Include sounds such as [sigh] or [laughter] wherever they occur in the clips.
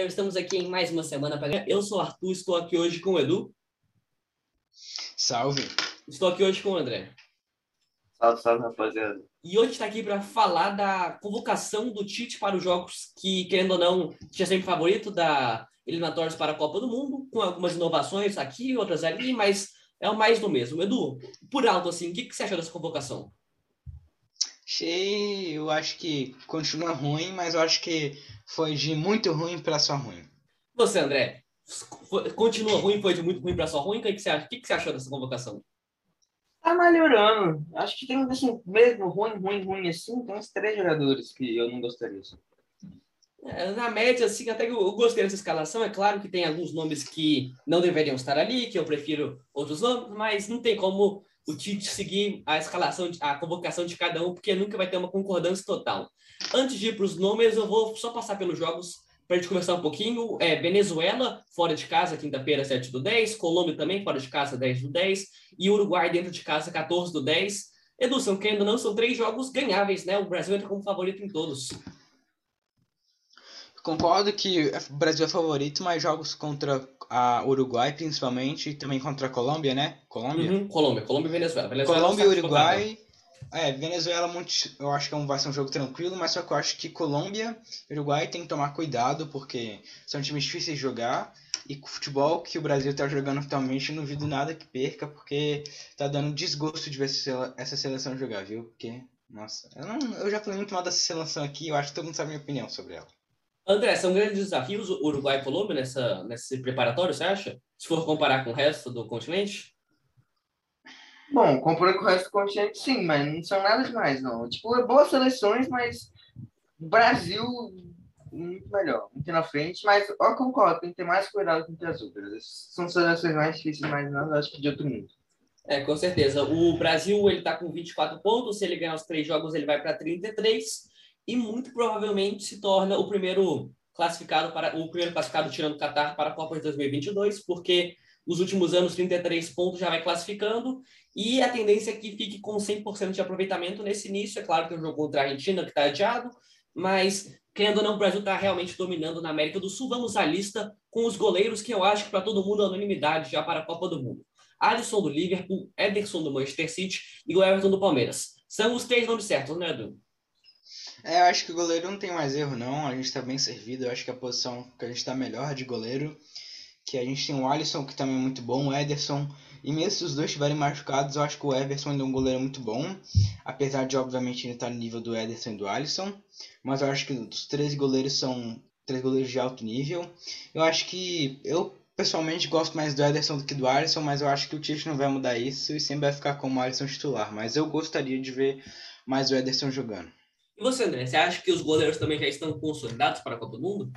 galera, estamos aqui em mais uma semana. Pra... Eu sou o Arthur, estou aqui hoje com o Edu. Salve. Estou aqui hoje com o André. Salve, salve, rapaziada. E hoje está aqui para falar da convocação do Tite para os jogos que, querendo ou não, tinha sempre favorito da eliminatórios para a Copa do Mundo, com algumas inovações aqui, outras ali, mas é o mais do mesmo. Edu, por alto, assim, o que, que você achou dessa convocação? Achei, eu acho que continua ruim, mas eu acho que foi de muito ruim para só ruim. Você, André, continua ruim, foi de muito ruim para só ruim? O que, que, você acha? O que, que você achou dessa convocação? Tá melhorando. Acho que tem, assim, mesmo ruim, ruim, ruim assim, tem uns três jogadores que eu não gostaria. Assim. É, na média, assim, até que eu gostei dessa escalação. É claro que tem alguns nomes que não deveriam estar ali, que eu prefiro outros nomes, mas não tem como o Tite seguir a escalação, a convocação de cada um, porque nunca vai ter uma concordância total. Antes de ir para os nomes, eu vou só passar pelos jogos para a gente conversar um pouquinho. É, Venezuela, fora de casa, quinta-feira, 7 do 10. Colômbia também, fora de casa, 10 do 10. E Uruguai, dentro de casa, 14 do 10. Edu, são, querendo não, são três jogos ganháveis, né? O Brasil entra como favorito em todos. Concordo que o Brasil é favorito, mas jogos contra a Uruguai, principalmente, e também contra a Colômbia, né? Colômbia? Uhum, Colômbia, Colômbia e Venezuela. Venezuela Colômbia e Uruguai. É, Venezuela muito, eu acho que é vai ser um jogo tranquilo, mas só que eu acho que Colômbia e Uruguai tem que tomar cuidado, porque são times difíceis de jogar. E com o futebol que o Brasil está jogando atualmente, não duvido nada que perca, porque tá dando desgosto de ver essa seleção jogar, viu? Porque, nossa, eu, não, eu já falei muito mal dessa seleção aqui, eu acho que todo mundo sabe a minha opinião sobre ela. André, são grandes desafios o Uruguai e Colômbia nessa, nesse preparatório, você acha? Se for comparar com o resto do continente? Bom, comparando com o resto do continente, sim, mas não são nada demais, não. Tipo, é boas seleções, mas Brasil muito melhor, muito na frente, mas eu concordo, tem que ter mais cuidado com as outras. São seleções mais difíceis, mas não, acho que de outro mundo. É, com certeza. O Brasil, ele tá com 24 pontos, se ele ganhar os três jogos, ele vai para 33 e muito provavelmente se torna o primeiro classificado para o primeiro classificado tirando o Qatar para a Copa de 2022, porque nos últimos anos 33 pontos já vai classificando e a tendência é que fique com 100% de aproveitamento nesse início. É claro que o jogo contra a Argentina que está adiado, mas querendo ou não, o Brasil está realmente dominando na América do Sul. Vamos à lista com os goleiros que eu acho que para todo mundo é unanimidade já para a Copa do Mundo. Alisson do Liverpool, Ederson do Manchester City e o Everton do Palmeiras. São os três nomes certos, né, Edu? É, eu acho que o goleiro não tem mais erro, não. A gente está bem servido. Eu acho que a posição que a gente está melhor de goleiro. Que a gente tem o Alisson, que também é muito bom, o Ederson. E mesmo se os dois estiverem machucados, eu acho que o Everson ainda é um goleiro muito bom. Apesar de, obviamente, ele estar tá no nível do Ederson e do Alisson. Mas eu acho que os três goleiros são três goleiros de alto nível. Eu acho que. Eu pessoalmente gosto mais do Ederson do que do Alisson, mas eu acho que o Tite não vai mudar isso e sempre vai ficar como o Alisson titular. Mas eu gostaria de ver mais o Ederson jogando. E você, André, você acha que os goleiros também já estão consolidados para a Copa do Mundo?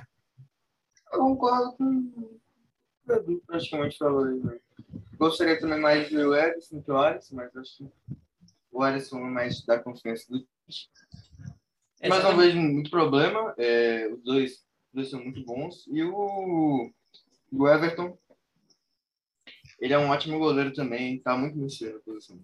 Eu concordo com o Edu, praticamente falou aí. Né? Gostaria também mais de ver o Edson que o Alisson, mas acho que o Alisson é mais da confiança do time. Mas não vejo muito problema. É, os dois, dois são muito bons. E o, o Everton, ele é um ótimo goleiro também, está muito mexendo na posição.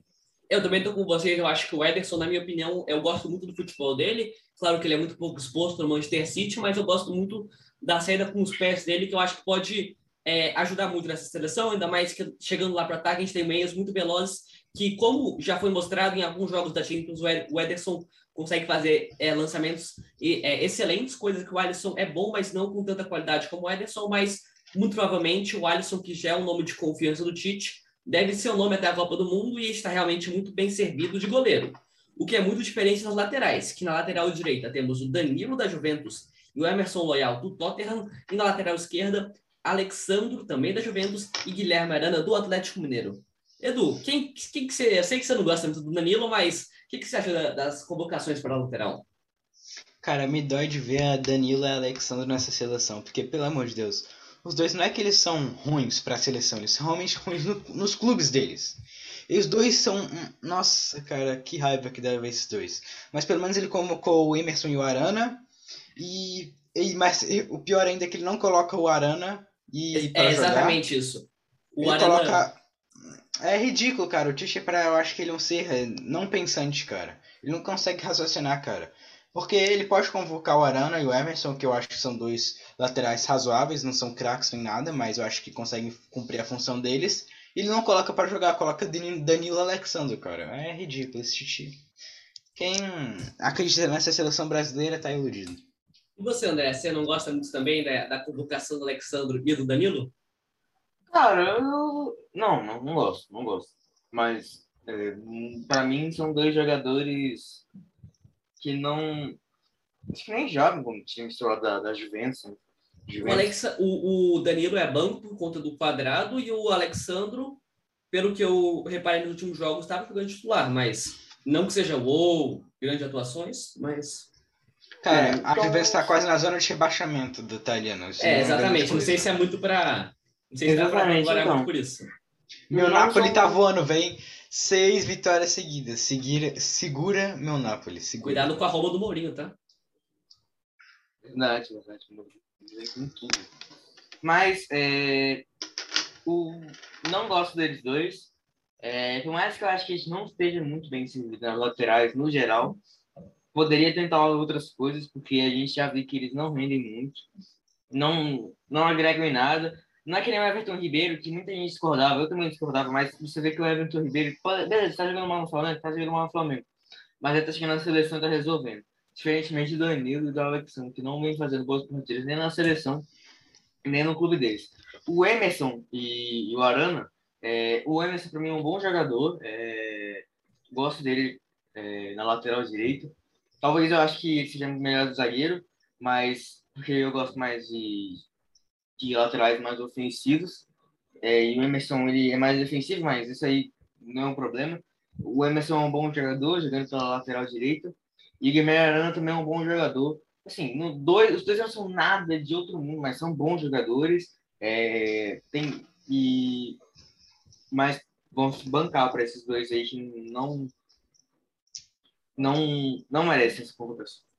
Eu também estou com vocês, eu acho que o Ederson, na minha opinião, eu gosto muito do futebol dele. Claro que ele é muito pouco exposto no Manchester City, mas eu gosto muito da saída com os pés dele, que eu acho que pode é, ajudar muito nessa seleção, ainda mais que chegando lá para ataque, a gente tem meias muito velozes, que como já foi mostrado em alguns jogos da Champions, o Ederson consegue fazer é, lançamentos é, excelentes, coisas que o Alisson é bom, mas não com tanta qualidade como o Ederson, mas muito provavelmente o Alisson, que já é um nome de confiança do Tite, deve ser o nome até a Copa do Mundo e está realmente muito bem servido de goleiro. O que é muito diferente nas laterais, que na lateral direita temos o Danilo da Juventus e o Emerson Loyal do Tottenham, e na lateral esquerda, Alexandro, também da Juventus, e Guilherme Arana do Atlético Mineiro. Edu, quem, quem que você. Eu sei que você não gosta muito do Danilo, mas o que, que você acha das convocações para a lateral? Cara, me dói de ver a Danilo e a Alexandro nessa seleção, porque, pelo amor de Deus, os dois não é que eles são ruins para a seleção, eles são realmente ruins no, nos clubes deles. E os dois são. Nossa, cara, que raiva que deve esses dois. Mas pelo menos ele convocou o Emerson e o Arana. E. e mas o pior ainda é que ele não coloca o Arana e. É, é exatamente jogar. isso. O ele Arana. Coloca... É ridículo, cara. O para eu acho que ele é um ser não pensante, cara. Ele não consegue raciocinar, cara. Porque ele pode convocar o Arana e o Emerson, que eu acho que são dois laterais razoáveis, não são craques nem nada, mas eu acho que conseguem cumprir a função deles. E ele não coloca para jogar, coloca Danilo Alexandre, cara. É ridículo esse titi. Quem acredita nessa seleção brasileira tá iludido. E você, André, você não gosta muito também da, da convocação do Alexandre e do Danilo? Cara, eu não, não, não gosto, não gosto. Mas é, para mim são dois jogadores que não. Acho que nem jogam como time titular da, da Juventus. Né? Juventus. O, Alexa, o, o, Danilo é banco por conta do quadrado e o Alexandro, pelo que eu reparei nos últimos jogos, estava jogando titular, mas não que seja ou grandes atuações, mas. Cara, é, a Juventus está quase na zona de rebaixamento do italiano. É, exatamente. Não sei se é muito para. Não sei se dá para agora então. muito por isso. Meu Napoli são... tá voando, vem. Seis vitórias seguidas. Seguir, segura meu Napoli. Segura. Cuidado com a roupa do Mourinho, tá? Verdade, verdade. Mas, é, o, não gosto deles dois. É, por mais que eu acho que eles não estejam muito bem servidos nas laterais no geral, poderia tentar outras coisas, porque a gente já viu que eles não rendem muito, não, não agregam em nada. Não é que nem o Everton Ribeiro, que muita gente discordava, eu também discordava, mas você vê que o Everton Ribeiro, beleza, tá jogando mal no Flamengo, tá jogando mal no Flamengo, mas ele tá chegando na seleção e tá resolvendo. Diferentemente do Danilo e do Alexandre, que não vem fazendo boas partidas nem na seleção, nem no clube deles. O Emerson e, e o Arana, é, o Emerson para mim é um bom jogador, é, gosto dele é, na lateral direita. Talvez eu acho que seja melhor do zagueiro, mas porque eu gosto mais de de laterais mais ofensivos. É, e o Emerson ele é mais defensivo, mas isso aí não é um problema. O Emerson é um bom jogador, jogando pela lateral direita. E o Guilherme Arana também é um bom jogador. Assim, no dois, os dois não são nada de outro mundo, mas são bons jogadores. É, tem, e, mas vamos bancar para esses dois aí que não, não, não merecem essa convocação.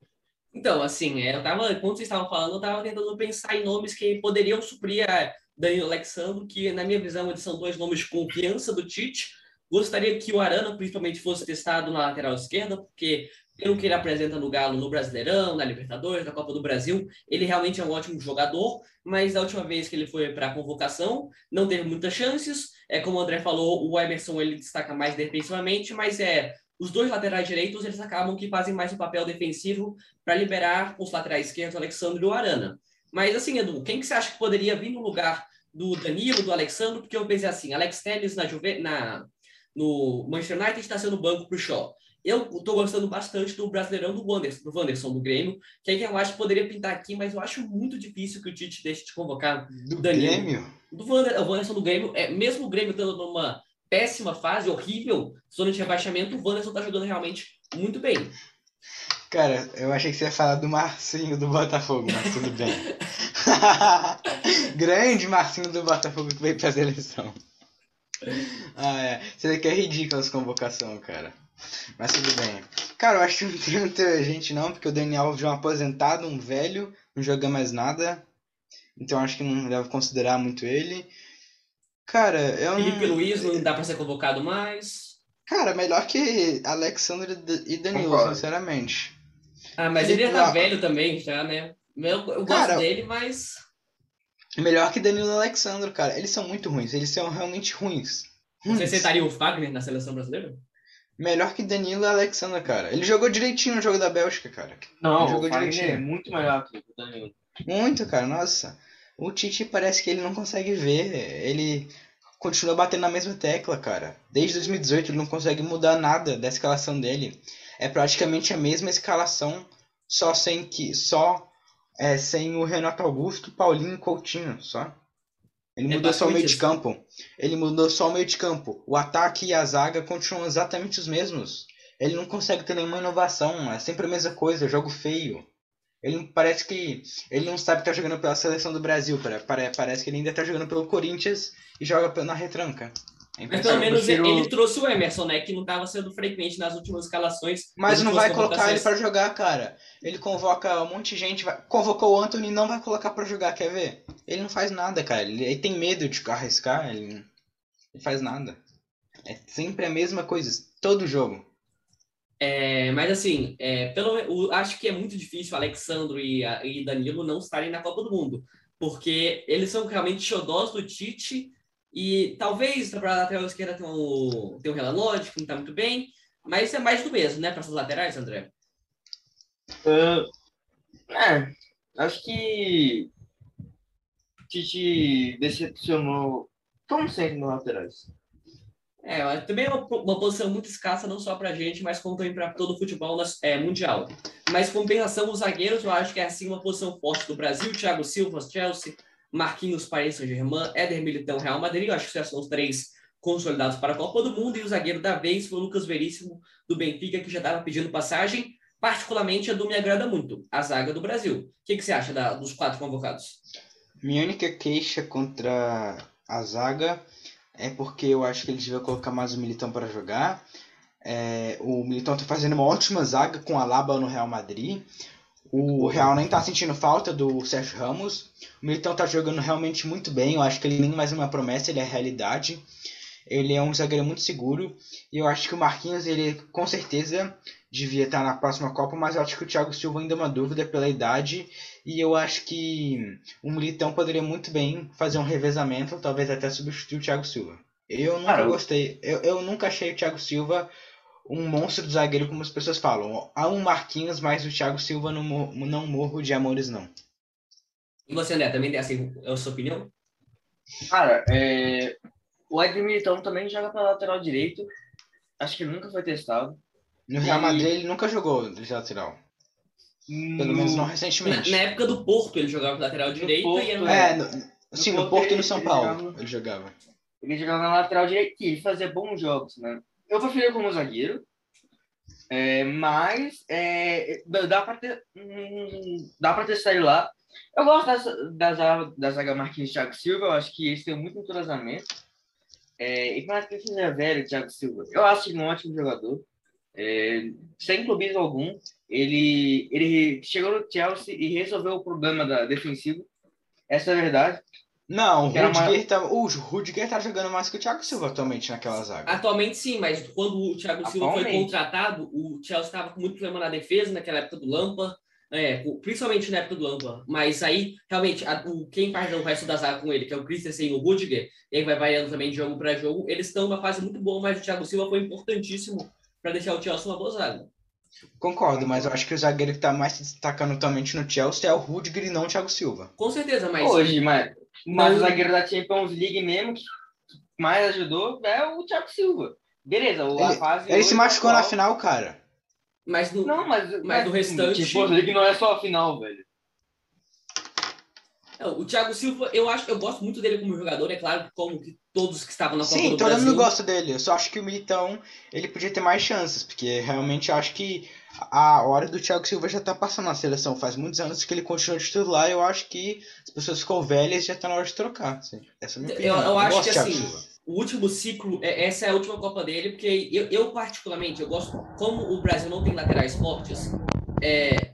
Então, assim, é, eu tava, quando vocês estavam falando, eu tava tentando pensar em nomes que poderiam suprir a Danilo Alexandre, que na minha visão eles são dois nomes de confiança do Tite. Gostaria que o Arana, principalmente, fosse testado na lateral esquerda, porque pelo que ele apresenta no Galo no Brasileirão, na Libertadores, na Copa do Brasil, ele realmente é um ótimo jogador, mas da última vez que ele foi para a convocação, não teve muitas chances. É como o André falou, o Emerson ele destaca mais defensivamente, mas é os dois laterais direitos eles acabam que fazem mais o papel defensivo para liberar os laterais esquerdos, o Alexandre e o Arana. Mas assim, Edu, quem que você acha que poderia vir no lugar do Danilo, do Alexandre? Porque eu pensei assim, Alex Telles na, Juve, na no Manchester United está sendo banco para o Shaw. Eu estou gostando bastante do Brasileirão do Wanderson, do Wanderson, do Grêmio, que é quem eu acho que poderia pintar aqui, mas eu acho muito difícil que o Tite deixe de convocar do Danilo. Grêmio? Do Wander, o Wanderson do Grêmio. É, mesmo o Grêmio estando numa péssima fase, horrível, zona de rebaixamento, o Wanderson tá jogando realmente muito bem. Cara, eu achei que você ia falar do Marcinho do Botafogo, mas tudo bem. [laughs] Grande Marcinho do Botafogo que veio pra seleção. Ah, é. Você que é ridículo essa convocação, cara. Mas tudo bem. Cara, eu acho que não tem muita gente não, porque o Daniel já é um aposentado, um velho, não joga mais nada. Então acho que não deve considerar muito ele. Cara, eu Felipe não... Luiz não dá pra ser convocado mais. Cara, melhor que Alexandre e Danilo, Concordo. sinceramente. Ah, mas ele, ele tá velho também, já, né? Eu, eu gosto dele, mas. Melhor que Danilo e Alexandre, cara. Eles são muito ruins. Eles são realmente ruins. ruins. Você aceitaria o Fagner na seleção brasileira? Melhor que Danilo e Alexandre, cara. Ele jogou direitinho no jogo da Bélgica, cara. Não, ele jogou o Fagner direitinho. é muito melhor que o Danilo. Muito, cara. Nossa. O Tite parece que ele não consegue ver. Ele continua batendo na mesma tecla, cara. Desde 2018 ele não consegue mudar nada da escalação dele. É praticamente a mesma escalação, só sem que só é, sem o Renato Augusto, Paulinho e Coutinho, só. Ele é mudou só o meio de campo. Ele mudou só o meio de campo. O ataque e a zaga continuam exatamente os mesmos. Ele não consegue ter nenhuma inovação. É sempre a mesma coisa, jogo feio. Ele parece que ele não sabe que tá jogando pela seleção do Brasil. Parece que ele ainda tá jogando pelo Corinthians e joga na retranca. É Mas pelo menos prefiro... ele trouxe o Emerson, né? Que não estava sendo frequente nas últimas escalações. Mas não vai colocar ele para jogar, cara. Ele convoca um monte de gente. Vai... Convocou o Anthony e não vai colocar para jogar, quer ver? Ele não faz nada, cara. Ele, ele tem medo de arriscar, ele não ele faz nada. É sempre a mesma coisa, todo jogo. É, mas assim, é, pelo, acho que é muito difícil Alexandro e, e Danilo não estarem na Copa do Mundo, porque eles são realmente xodós do Tite e talvez para a lateral esquerda tem um, tem um que não está muito bem, mas é mais do mesmo, né, para essas laterais, André? Uh, é, acho que Tite decepcionou, como sempre, nos laterais. É, também é uma, uma posição muito escassa, não só para a gente, mas como também para todo o futebol é, mundial. Mas compensação, os zagueiros, eu acho que é assim uma posição forte do Brasil. Thiago Silva, Chelsea, Marquinhos, Paris Saint-Germain, Éder Militão, Real Madrid. Eu acho que são os três consolidados para a Copa do Mundo. E o zagueiro da vez foi o Lucas Veríssimo, do Benfica, que já estava pedindo passagem. Particularmente, a do me agrada muito, a zaga do Brasil. O que, que você acha da, dos quatro convocados? Minha única queixa contra a zaga é porque eu acho que eles deviam colocar mais o Militão para jogar. É, o Militão está fazendo uma ótima zaga com a Laba no Real Madrid. O Real nem está sentindo falta do Sérgio Ramos. O Militão está jogando realmente muito bem. Eu acho que ele nem mais é uma promessa, ele é realidade. Ele é um zagueiro muito seguro. E eu acho que o Marquinhos, ele com certeza devia estar na próxima Copa, mas eu acho que o Thiago Silva ainda é uma dúvida pela idade. E eu acho que o Militão poderia muito bem fazer um revezamento, talvez até substituir o Thiago Silva. Eu nunca Caramba. gostei, eu, eu nunca achei o Thiago Silva um monstro de zagueiro, como as pessoas falam. Há um Marquinhos, mas o Thiago Silva não, não morro de amores, não. E você, André, também tem assim, a sua opinião? Cara, é... o Edmilton Militão também joga para lateral direito. Acho que nunca foi testado. No Real e... Madrid ele nunca jogou de lateral. Pelo menos não recentemente. Na, na, época do Porto ele jogava lateral direito Porto, e era... É, no, sim, no, no Porto e no São Paulo jogava... ele jogava. Ele jogava na lateral direito e ele fazia bons jogos, né? Eu prefiro como zagueiro, é, mas é, dá para ter, hum, dá para testar ele lá. Eu gosto da, da, da zaga Marquinhos e Thiago Silva, eu acho que eles têm muito entrosamento. É, e mais que ele seja velho, Thiago Silva, eu acho ele um ótimo jogador. É, sem clubismo algum, ele, ele chegou no Chelsea e resolveu o problema da defensivo. Essa é a verdade. Não, o Rudiger, uma... tá, o Rudiger tá jogando mais que o Thiago Silva atualmente naquela zaga. Atualmente sim, mas quando o Thiago Silva atualmente. foi contratado, o Chelsea estava com muito problema na defesa naquela época do Lampa, é, principalmente na época do Lampa. Mas aí, realmente, a, o, quem parte o resto da zaga com ele, que é o Christensen e o Rudiger, e aí vai variando também de jogo para jogo, eles estão numa fase muito boa, mas o Thiago Silva foi importantíssimo para deixar o Chelsea uma boa zaga. Concordo, mas eu acho que o zagueiro que está mais se destacando atualmente no Chelsea é o Rudiger e não o Thiago Silva. Com certeza, mas. Hoje, mas, mas o zagueiro da Champions League mesmo que mais ajudou é o Thiago Silva. Beleza, ele, a fase. Ele se machucou atual... na final, cara. Mas no, não, mas, mas, mas do restante. Champions League não é só a final, velho. O Thiago Silva, eu acho eu gosto muito dele como jogador, é claro, como que todos que estavam na Copa Sim, do todo Brasil. mundo gosta dele. Eu só acho que o Militão, ele podia ter mais chances, porque realmente eu acho que a hora do Thiago Silva já tá passando na seleção. Faz muitos anos que ele continua de titular e eu acho que as pessoas ficam velhas e já tá na hora de trocar. Assim. Essa é a minha opinião. Eu, eu, eu acho que assim, Silva. O último ciclo, é, essa é a última Copa dele, porque eu, eu particularmente, eu gosto, como o Brasil não tem laterais fortes, é,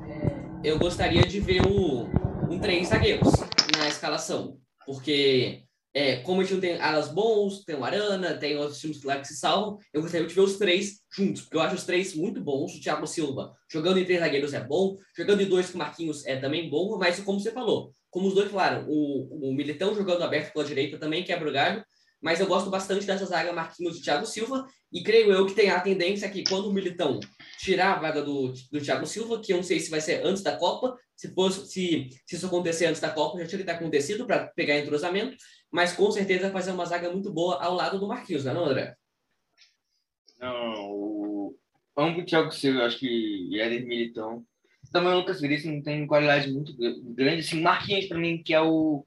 eu gostaria de ver o, um três zagueiros na escalação. Porque, é, como a gente não tem alas bons, tem o Arana, tem outros times lá que se salvam, eu gostaria de ver os três juntos, porque eu acho os três muito bons. O Thiago Silva, jogando em três zagueiros é bom, jogando em dois com Marquinhos é também bom, mas como você falou, como os dois falaram, o, o Militão jogando aberto pela direita também quebra o galho, mas eu gosto bastante dessa zaga Marquinhos e Thiago Silva, e creio eu que tem a tendência que quando o Militão tirar a vaga do, do Thiago Silva, que eu não sei se vai ser antes da Copa, se, fosse, se, se isso acontecer antes da Copa, já tinha que ter acontecido para pegar entrosamento, mas com certeza fazer uma zaga muito boa ao lado do Marquinhos, não é, não, André? Não, o... Amo o Thiago Silva, acho que e Éder Militão. Também o Lucas Veríssimo tem qualidade muito grande. Assim, Marquinhos, para mim, que é o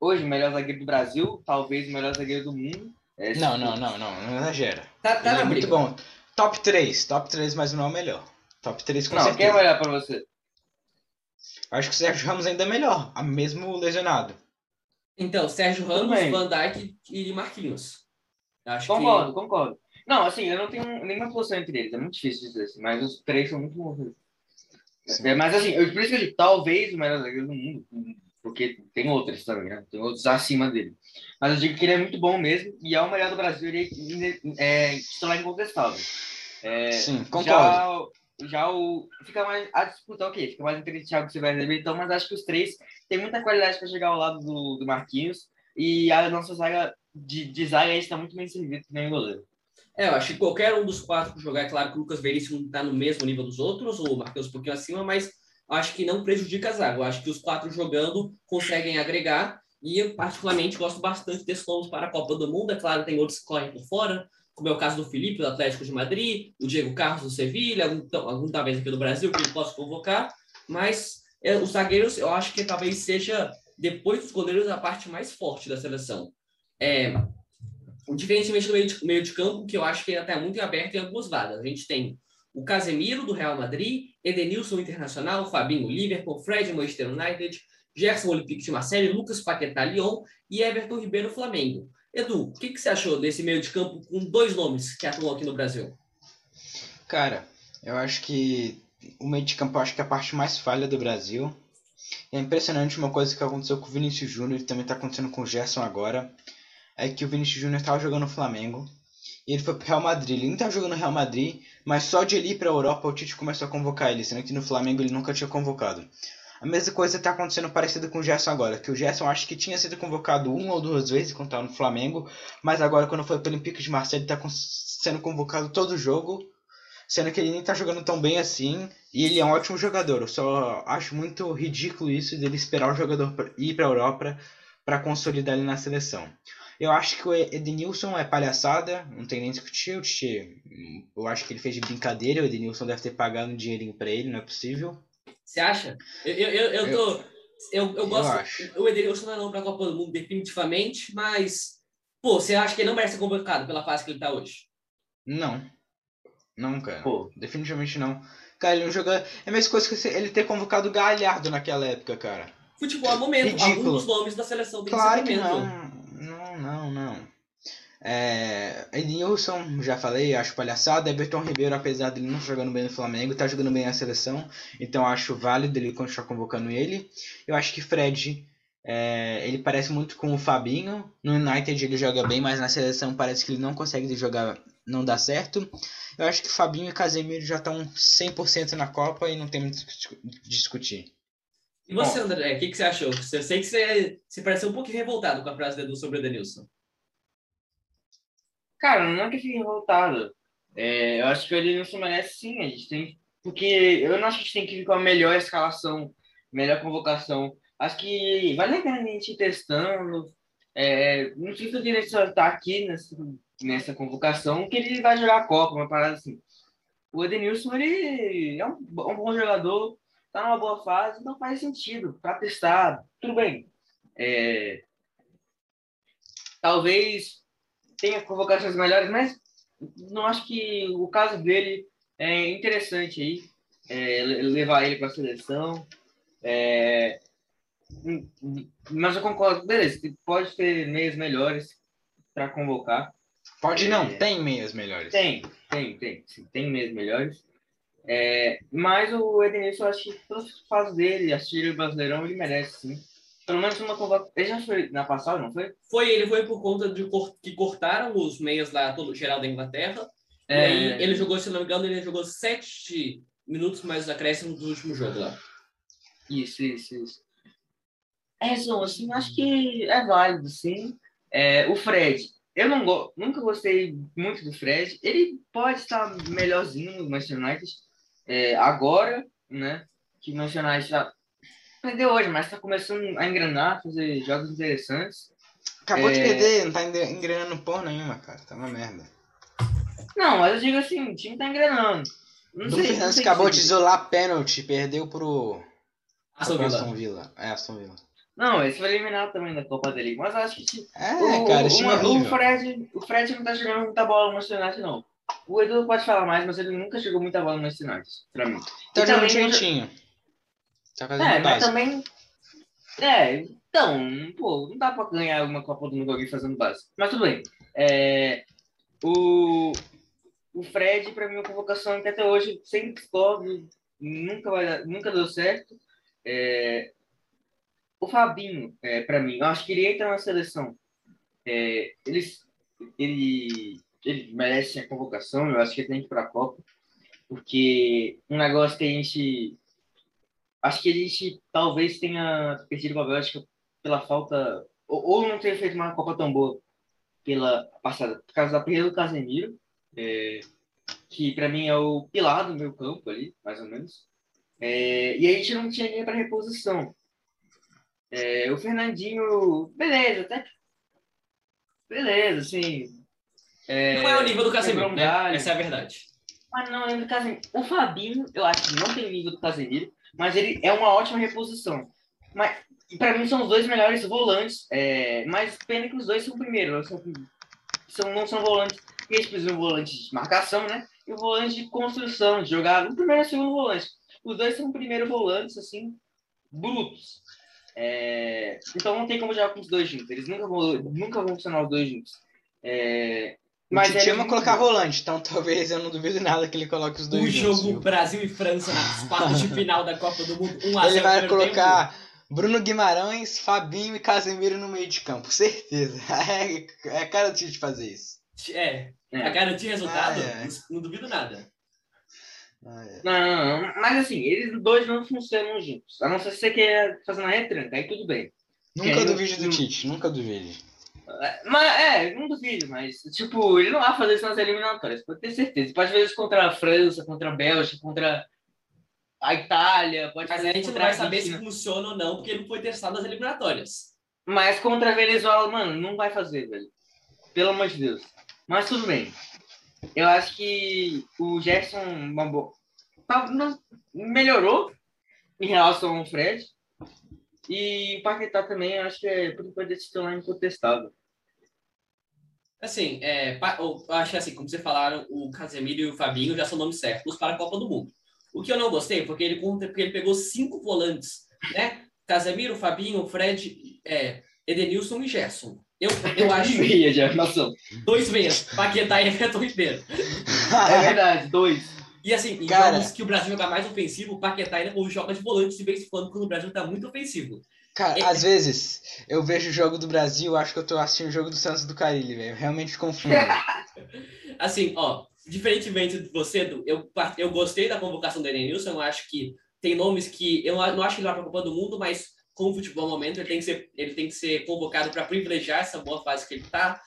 hoje o melhor zagueiro do Brasil, talvez o melhor zagueiro do mundo. É não, não, não, não, não exagera. Tá, tá Ele é muito bom. Top 3, top 3, mas não é o melhor. Top 3 com não, certeza. quem é melhor pra você? Acho que o Sérgio Ramos ainda é melhor, mesmo lesionado. Então, Sérgio Ramos, Van Dijk e Marquinhos. Acho concordo, que... concordo. Não, assim, eu não tenho nenhuma posição entre eles, é muito difícil dizer assim, mas os três são muito bons. É, mas assim, eu, por isso que eu digo, talvez o melhor zagueiro do mundo, porque tem outros também, né? Tem outros acima dele. Mas eu digo que ele é muito bom mesmo, e é o melhor do Brasil, ele é, é titular incontestável. É, Sim, concordo. Já, já o. Fica mais. A disputa, ok, fica mais entre o Thiago Silva e então, mas acho que os três têm muita qualidade para chegar ao lado do, do Marquinhos. E a nossa zaga de, de zaga está muito bem servida, que nem o goleiro. É, eu acho que qualquer um dos quatro que jogar, é claro que o Lucas Veríssimo está no mesmo nível dos outros, o Marquinhos um pouquinho acima, mas acho que não prejudica a zaga. Eu acho que os quatro jogando conseguem agregar e eu, particularmente, gosto bastante desses nomes para a Copa do Mundo. É claro, tem outros que correm por fora, como é o caso do Felipe, do Atlético de Madrid, o Diego Carlos, do Sevilha, algum, algum talvez aqui do Brasil, que ele possa convocar. Mas é, os zagueiros, eu acho que talvez seja, depois dos goleiros, a parte mais forte da seleção. É, diferentemente do meio de, meio de campo, que eu acho que ainda está muito aberto em algumas vagas. A gente tem o Casemiro, do Real Madrid, Edenilson Internacional, Fabinho Liverpool, Fred Manchester United, Gerson Olympique de Marseille, Lucas Paquetá Lyon e Everton Ribeiro Flamengo. Edu, o que, que você achou desse meio de campo com dois nomes que atuam aqui no Brasil? Cara, eu acho que o meio de campo acho que é a parte mais falha do Brasil. É impressionante uma coisa que aconteceu com o Vinícius Júnior e também está acontecendo com o Gerson agora. É que o Vinícius Júnior estava jogando no Flamengo. E ele foi pro Real Madrid. Ele nem estava jogando no Real Madrid, mas só de ele ir pra Europa o Tite começou a convocar ele, sendo que no Flamengo ele nunca tinha convocado. A mesma coisa está acontecendo parecida com o Gerson agora, que o Gerson acho que tinha sido convocado uma ou duas vezes quando estava no Flamengo, mas agora quando foi pelo Olympique de Marseille está sendo convocado todo jogo, sendo que ele nem está jogando tão bem assim, e ele é um ótimo jogador. Eu só acho muito ridículo isso dele esperar o jogador ir para a Europa para consolidar ele na seleção. Eu acho que o Edenilson é palhaçada, não tem nem discutir. Eu acho que ele fez de brincadeira, o Edenilson deve ter pagado um dinheirinho para ele, não é possível. Você acha? Eu, eu, eu, eu tô. Eu, eu gosto. Eu o Edenilson não é não para a Copa do Mundo, definitivamente, mas. Pô, você acha que ele não merece ser convocado pela fase que ele tá hoje? Não. Não, cara. Pô. Definitivamente não. Cara, ele não joga. É a mesma coisa que ele ter convocado o Galhardo naquela época, cara. Futebol é momento. Ridículo. Alguns dos nomes da seleção tem claro que não. Não, não, não. É, Edilson, já falei, acho palhaçada. Everton Ribeiro, apesar dele não estar jogando bem no Flamengo, está jogando bem na seleção, então acho válido ele continuar convocando ele. Eu acho que Fred, é, ele parece muito com o Fabinho. No United ele joga bem, mas na seleção parece que ele não consegue jogar, não dá certo. Eu acho que Fabinho e Casemiro já estão 100% na Copa e não tem muito que discutir. E você, Bom, André, o que, que você achou? Eu sei que você, você pareceu um pouquinho revoltado com a frase do Edu sobre o Denilson. Cara, não é que fique revoltado. É, eu acho que o Edenilson merece sim. A gente tem. Porque eu não acho que a gente tem que ir com a melhor escalação, melhor convocação. Acho que vale a pena a gente ir testando. É, não ele só estar aqui nessa, nessa convocação que ele vai jogar a Copa, uma parada assim. O Edenilson, ele é um, um bom jogador, tá numa boa fase, não faz sentido para testar. Tudo bem. É, talvez tenha convocações melhores, mas não acho que o caso dele é interessante aí, é, levar ele para a seleção. É, mas eu concordo, beleza, pode ter meios melhores para convocar. Pode não, é, tem meios melhores. Tem, tem, tem, sim, tem meios melhores. É, mas o Edenilson, eu acho que todos os fatos dele, assistir o Brasileirão, ele merece, sim. Pelo menos uma convocação. Ele já foi na passada, não foi? Foi, ele foi por conta de que cortaram os meias lá, todo geral da Inglaterra. É... E aí ele jogou, se não me engano, ele jogou sete minutos mais acréscimos do último jogo lá. Isso, isso, isso. É, só, assim, acho que é válido, sim. É, o Fred, eu não go nunca gostei muito do Fred. Ele pode estar melhorzinho no Manchester United é, agora, né? Que o Manchester United já perdeu hoje, mas tá começando a engrenar, fazer jogos interessantes. Acabou é... de perder, não tá engrenando porra nenhuma, cara. Tá uma merda. Não, mas eu digo assim, o time tá engrenando. Não sei, Fernandes não acabou de isolar pênalti, perdeu pro Aston Villa. Aston Villa. É, Aston Villa. Não, esse foi eliminado também da Copa dele. Mas acho que. É, o, cara, esse o, o, Fred, o Fred não tá jogando muita bola no Manchester United, não. O Edu pode falar mais, mas ele nunca jogou muita bola no Manchester United, pra mim. Tá jogando direitinho. Tá fazendo é, mas também. É, então, pô, não dá pra ganhar uma Copa do Mundo alguém fazendo base. Mas tudo bem. É, o, o Fred, pra mim, é uma convocação que até hoje sempre discordo, nunca, vai, nunca deu certo. É, o Fabinho, é, para mim, eu acho que ele entra na seleção. É, ele, ele ele merece a convocação, eu acho que ele tem que ir para a Copa, porque um negócio que a gente. Acho que a gente talvez tenha perdido com a Bélgica pela falta. Ou, ou não ter feito uma Copa tão boa pela passada, por causa da perda do Casemiro, é, que para mim é o pilar do meu campo ali, mais ou menos. É, e a gente não tinha ninguém para reposição. É, o Fernandinho, beleza, até beleza, assim. É, não é o nível do Casemiro, né? Essa é a verdade. Mas não é o nível do Casemiro. O Fabinho, eu acho que não tem o nível do Casemiro, mas ele é uma ótima reposição. Mas para mim são os dois melhores volantes, é, mas pena que os dois são primeiro, são, são, não são volantes, porque eles precisam de um volante de marcação, né? E um volante de construção, de jogar no primeiro e segundo volante. Os dois são primeiro volantes, assim, brutos. É, então não tem como jogar com os dois juntos. Eles nunca vão, nunca vão funcionar os dois juntos. É, mas ele chama colocar volante, então [laughs] talvez eu não duvido nada que ele coloque os dois o juntos. O jogo viu? Brasil e França nas [laughs] quartas de final da Copa do Mundo 1 a 0 Ele vai colocar tempo. Bruno Guimarães, Fabinho e Casemiro no meio de campo, [laughs] certeza. É, é cara do Tite fazer isso. É, é. a garantir resultado, ah, é. não duvido nada. Ah, é. Não, não, mas assim, eles dois não funcionam juntos. A não ser se você quer fazer uma retranca, aí tudo bem. Nunca duvide do Tite, nunca duvide. É, mas, é, não duvido, mas, tipo, ele não vai fazer isso nas eliminatórias, pode ter certeza. Pode fazer isso contra a França, contra a Bélgica, contra a Itália, pode Mas a gente não vai saber se funciona ou não, porque ele não foi testado nas eliminatórias. Mas contra a Venezuela, mano, não vai fazer, velho. Pelo amor de Deus. Mas tudo bem. Eu acho que o Gerson melhorou em relação ao Fred. E o Paquetá também, eu acho que é, por enquanto, esse titular incontestável. Assim, é, eu acho assim, como vocês falaram, o Casemiro e o Fabinho já são nomes certos para a Copa do Mundo. O que eu não gostei, porque ele, porque ele pegou cinco volantes, né? Casemiro, Fabinho, Fred, é, Edenilson e Gerson. Eu, eu acho. Meia de armação. Dois meias. Paquetá e Everton Ribeiro. é verdade, dois. E assim, em Cara... jogos que o Brasil joga mais ofensivo, o Paquetá ainda joga de volante de vez em quando, quando o Brasil tá muito ofensivo. Cara, é... às vezes eu vejo o jogo do Brasil, acho que eu tô assistindo o jogo do Santos do Carilli, velho. Realmente confundo. [laughs] assim, ó, diferentemente de você, eu, eu gostei da convocação do Edenilson, eu acho que tem nomes que. Eu não acho que ele vai pra Copa do Mundo, mas com o futebol no momento, ele tem que ser, ele tem que ser convocado para privilegiar essa boa fase que ele está.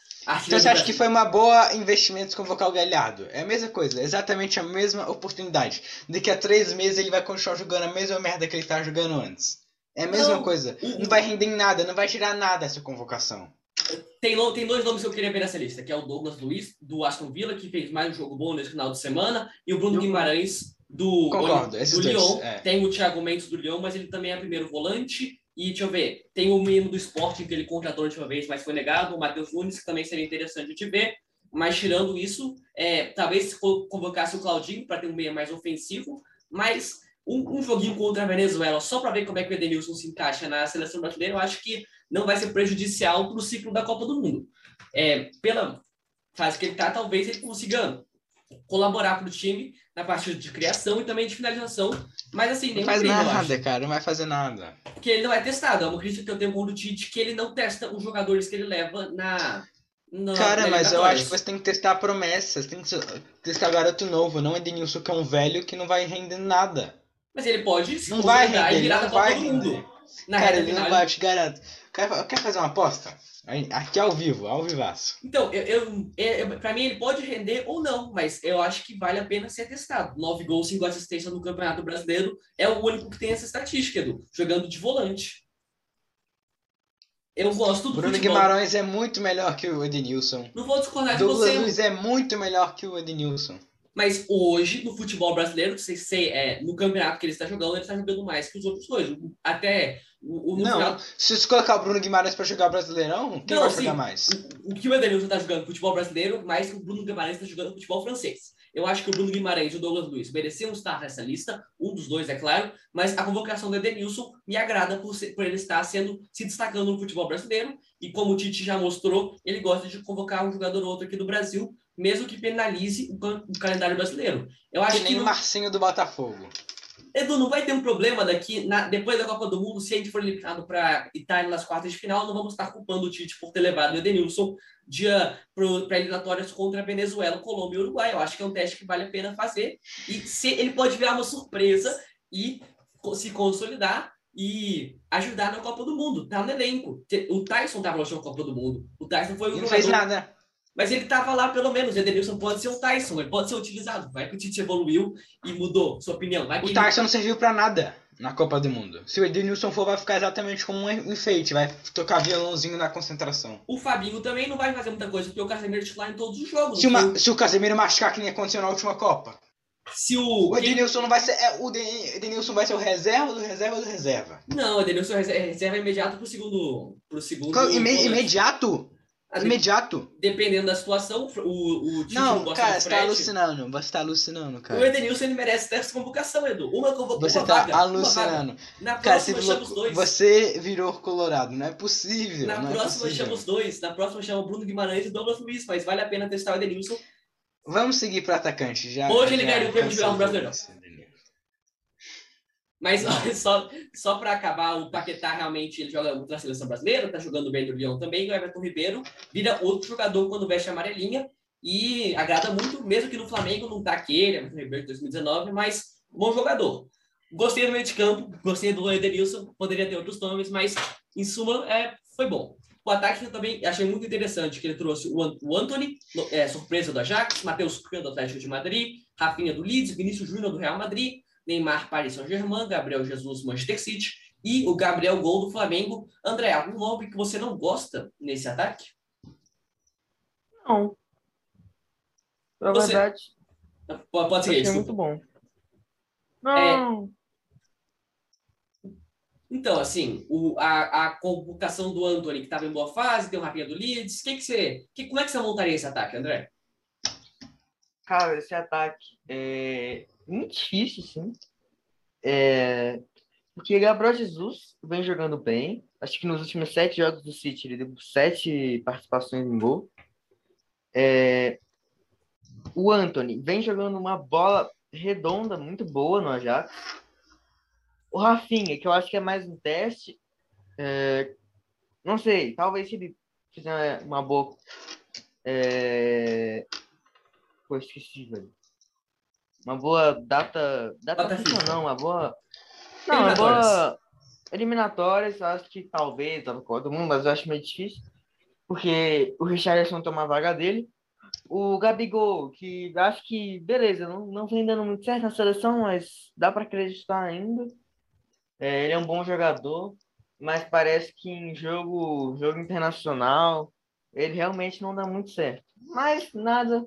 Então você acha que foi uma boa investimento convocar o Galhardo? É a mesma coisa, exatamente a mesma oportunidade. Daqui a três meses ele vai continuar jogando a mesma merda que ele estava jogando antes. É a mesma não, coisa. Não vai render em nada, não vai tirar nada essa convocação. Tem, tem dois nomes que eu queria ver nessa lista, que é o Douglas Luiz, do Aston Villa, que fez mais um jogo bom nesse final de semana, e o Bruno eu... Guimarães, do, Concordo, do Lyon. É. Tem o Thiago Mendes do Lyon, mas ele também é primeiro volante. E deixa eu ver, tem o menino do esporte que ele contratou de uma vez, mas foi negado, o Matheus Nunes, que também seria interessante de ver. Mas tirando isso, é, talvez convocasse o Claudinho para ter um meia mais ofensivo, mas um, um, joguinho contra a Venezuela, só para ver como é que o Edenilson se encaixa na seleção brasileira, eu acho que não vai ser prejudicial para o ciclo da Copa do Mundo. É, pela fase que ele está, talvez ele consiga colaborar para o time na parte de criação e também de finalização. Mas assim, nem não faz nada, cara, não vai fazer nada. Porque ele não é testado. É uma crítica que eu tenho com o Tite que ele não testa os jogadores que ele leva na. na cara, mas eu acho que você tem que testar promessas, tem que testar garoto novo, não Edenilson que é um velho que não vai render nada. Mas ele pode se não vai render, e virar não vai todo render. mundo. Na cara, ele final, não vai, eu te garanto. Quer, quer fazer uma aposta? Aqui ao vivo, ao vivaço. Então, eu, eu, eu, pra mim ele pode render ou não, mas eu acho que vale a pena ser testado. Nove gols, cinco assistências no Campeonato Brasileiro é o único que tem essa estatística, Edu, jogando de volante. Eu gosto do Bruno futebol. Guimarães é muito melhor que o Edenilson. Não vou discordar de você. Luiz é muito melhor que o Edenilson. Mas hoje, no futebol brasileiro, você, você, é, no campeonato que ele está jogando, ele está jogando mais que os outros dois. Até o, o Não, final... se você colocar o Bruno Guimarães para jogar Brasileirão, quem Não, vai jogar mais? O, o, que o Edenilson está jogando futebol brasileiro, mais que o Bruno Guimarães está jogando futebol francês. Eu acho que o Bruno Guimarães e o Douglas Luiz mereciam estar nessa lista, um dos dois, é claro, mas a convocação do Edenilson me agrada por, ser, por ele estar sendo, se destacando no futebol brasileiro, e como o Tite já mostrou, ele gosta de convocar um jogador ou outro aqui do Brasil, mesmo que penalize o, o calendário brasileiro. Eu acho que, que nem no... o Marcinho do Botafogo. Edu, não vai ter um problema daqui, na, depois da Copa do Mundo, se a gente for eliminado para Itália nas quartas de final, não vamos estar culpando o Tite por ter levado o Edenilson para eliminatórias contra a Venezuela, Colômbia e Uruguai. Eu acho que é um teste que vale a pena fazer. E se ele pode virar uma surpresa e se consolidar e ajudar na Copa do Mundo. Tá no elenco. O Tyson estava na Copa do Mundo. O Tyson foi o Não fez nada. Mas ele estava lá, pelo menos. O Edenilson pode ser o Tyson, ele pode ser utilizado. Vai que o Tite evoluiu e mudou sua opinião. Vai o Tyson ele... não serviu para nada na Copa do Mundo. Se o Edenilson for, vai ficar exatamente como um enfeite, vai tocar violãozinho na concentração. O Fabinho também não vai fazer muita coisa, porque o Casemiro é titular em todos os jogos. Se, uma, se o Casemiro machucar, que nem aconteceu na última Copa. Se o. O Edenilson não vai ser. É, o Edenilson vai ser o reserva do reserva do reserva. Não, o Edenilson é reserva imediato pro segundo. Pro segundo. Ime, imediato? Imediato? Dependendo da situação, o, o time não, não cara, você tá alucinando. Você tá alucinando, cara. O Edenilson ele merece ter essa convocação, Edu. Uma convocação. Você uma tá vaga, alucinando. Na cara, próxima chama os dois. Você virou colorado, não é possível. Na próxima é chama os dois. Na próxima chama o Bruno Guimarães e Douglas Luiz, mas vale a pena testar o Edenilson. Vamos seguir pro atacante. Já, Hoje já ele ganhou o prêmio de melhor brasileiro. Mas [laughs] só, só para acabar, o Paquetá realmente ele joga muito na seleção brasileira, tá jogando bem do Leão também, o Everton Ribeiro vira outro jogador quando veste a amarelinha e agrada muito, mesmo que no Flamengo não tá aquele, Everton Ribeiro de 2019, mas bom jogador. Gostei do meio de campo, gostei do Edenilson, poderia ter outros nomes, mas em suma é, foi bom. O ataque eu também achei muito interessante que ele trouxe o Anthony, é, surpresa do Ajax, Matheus Cunha do Atlético de Madrid, Rafinha do Leeds, Vinícius Júnior do Real Madrid, Neymar, Paris Saint-Germain, Gabriel Jesus, Manchester City e o Gabriel Gol do Flamengo. André, algum nome que você não gosta nesse ataque? Não. Na você... verdade. Pode, pode ser isso. muito bom. Não. É... Então, assim, o, a, a convocação do Anthony, que estava em boa fase, tem o Rapinha do Leeds, que que você, que, como é que você montaria esse ataque, André? Cara, esse ataque é, muito difícil, sim. É... Porque Gabriel Jesus vem jogando bem. Acho que nos últimos sete jogos do City ele deu sete participações em gol. É... O Anthony vem jogando uma bola redonda muito boa no Ajax. O Rafinha, que eu acho que é mais um teste. É... Não sei, talvez se ele fizer uma boa. É... Pô, esqueci, velho uma boa data. Data, data FIFA. não, uma boa. Não, uma boa. Eliminatórias, acho que talvez da Copa do Mundo, mas eu acho meio difícil. Porque o Richardson toma a vaga dele. O Gabigol, que acho que, beleza, não, não vem dando muito certo na seleção, mas dá para acreditar ainda. É, ele é um bom jogador, mas parece que em jogo, jogo internacional ele realmente não dá muito certo. Mas nada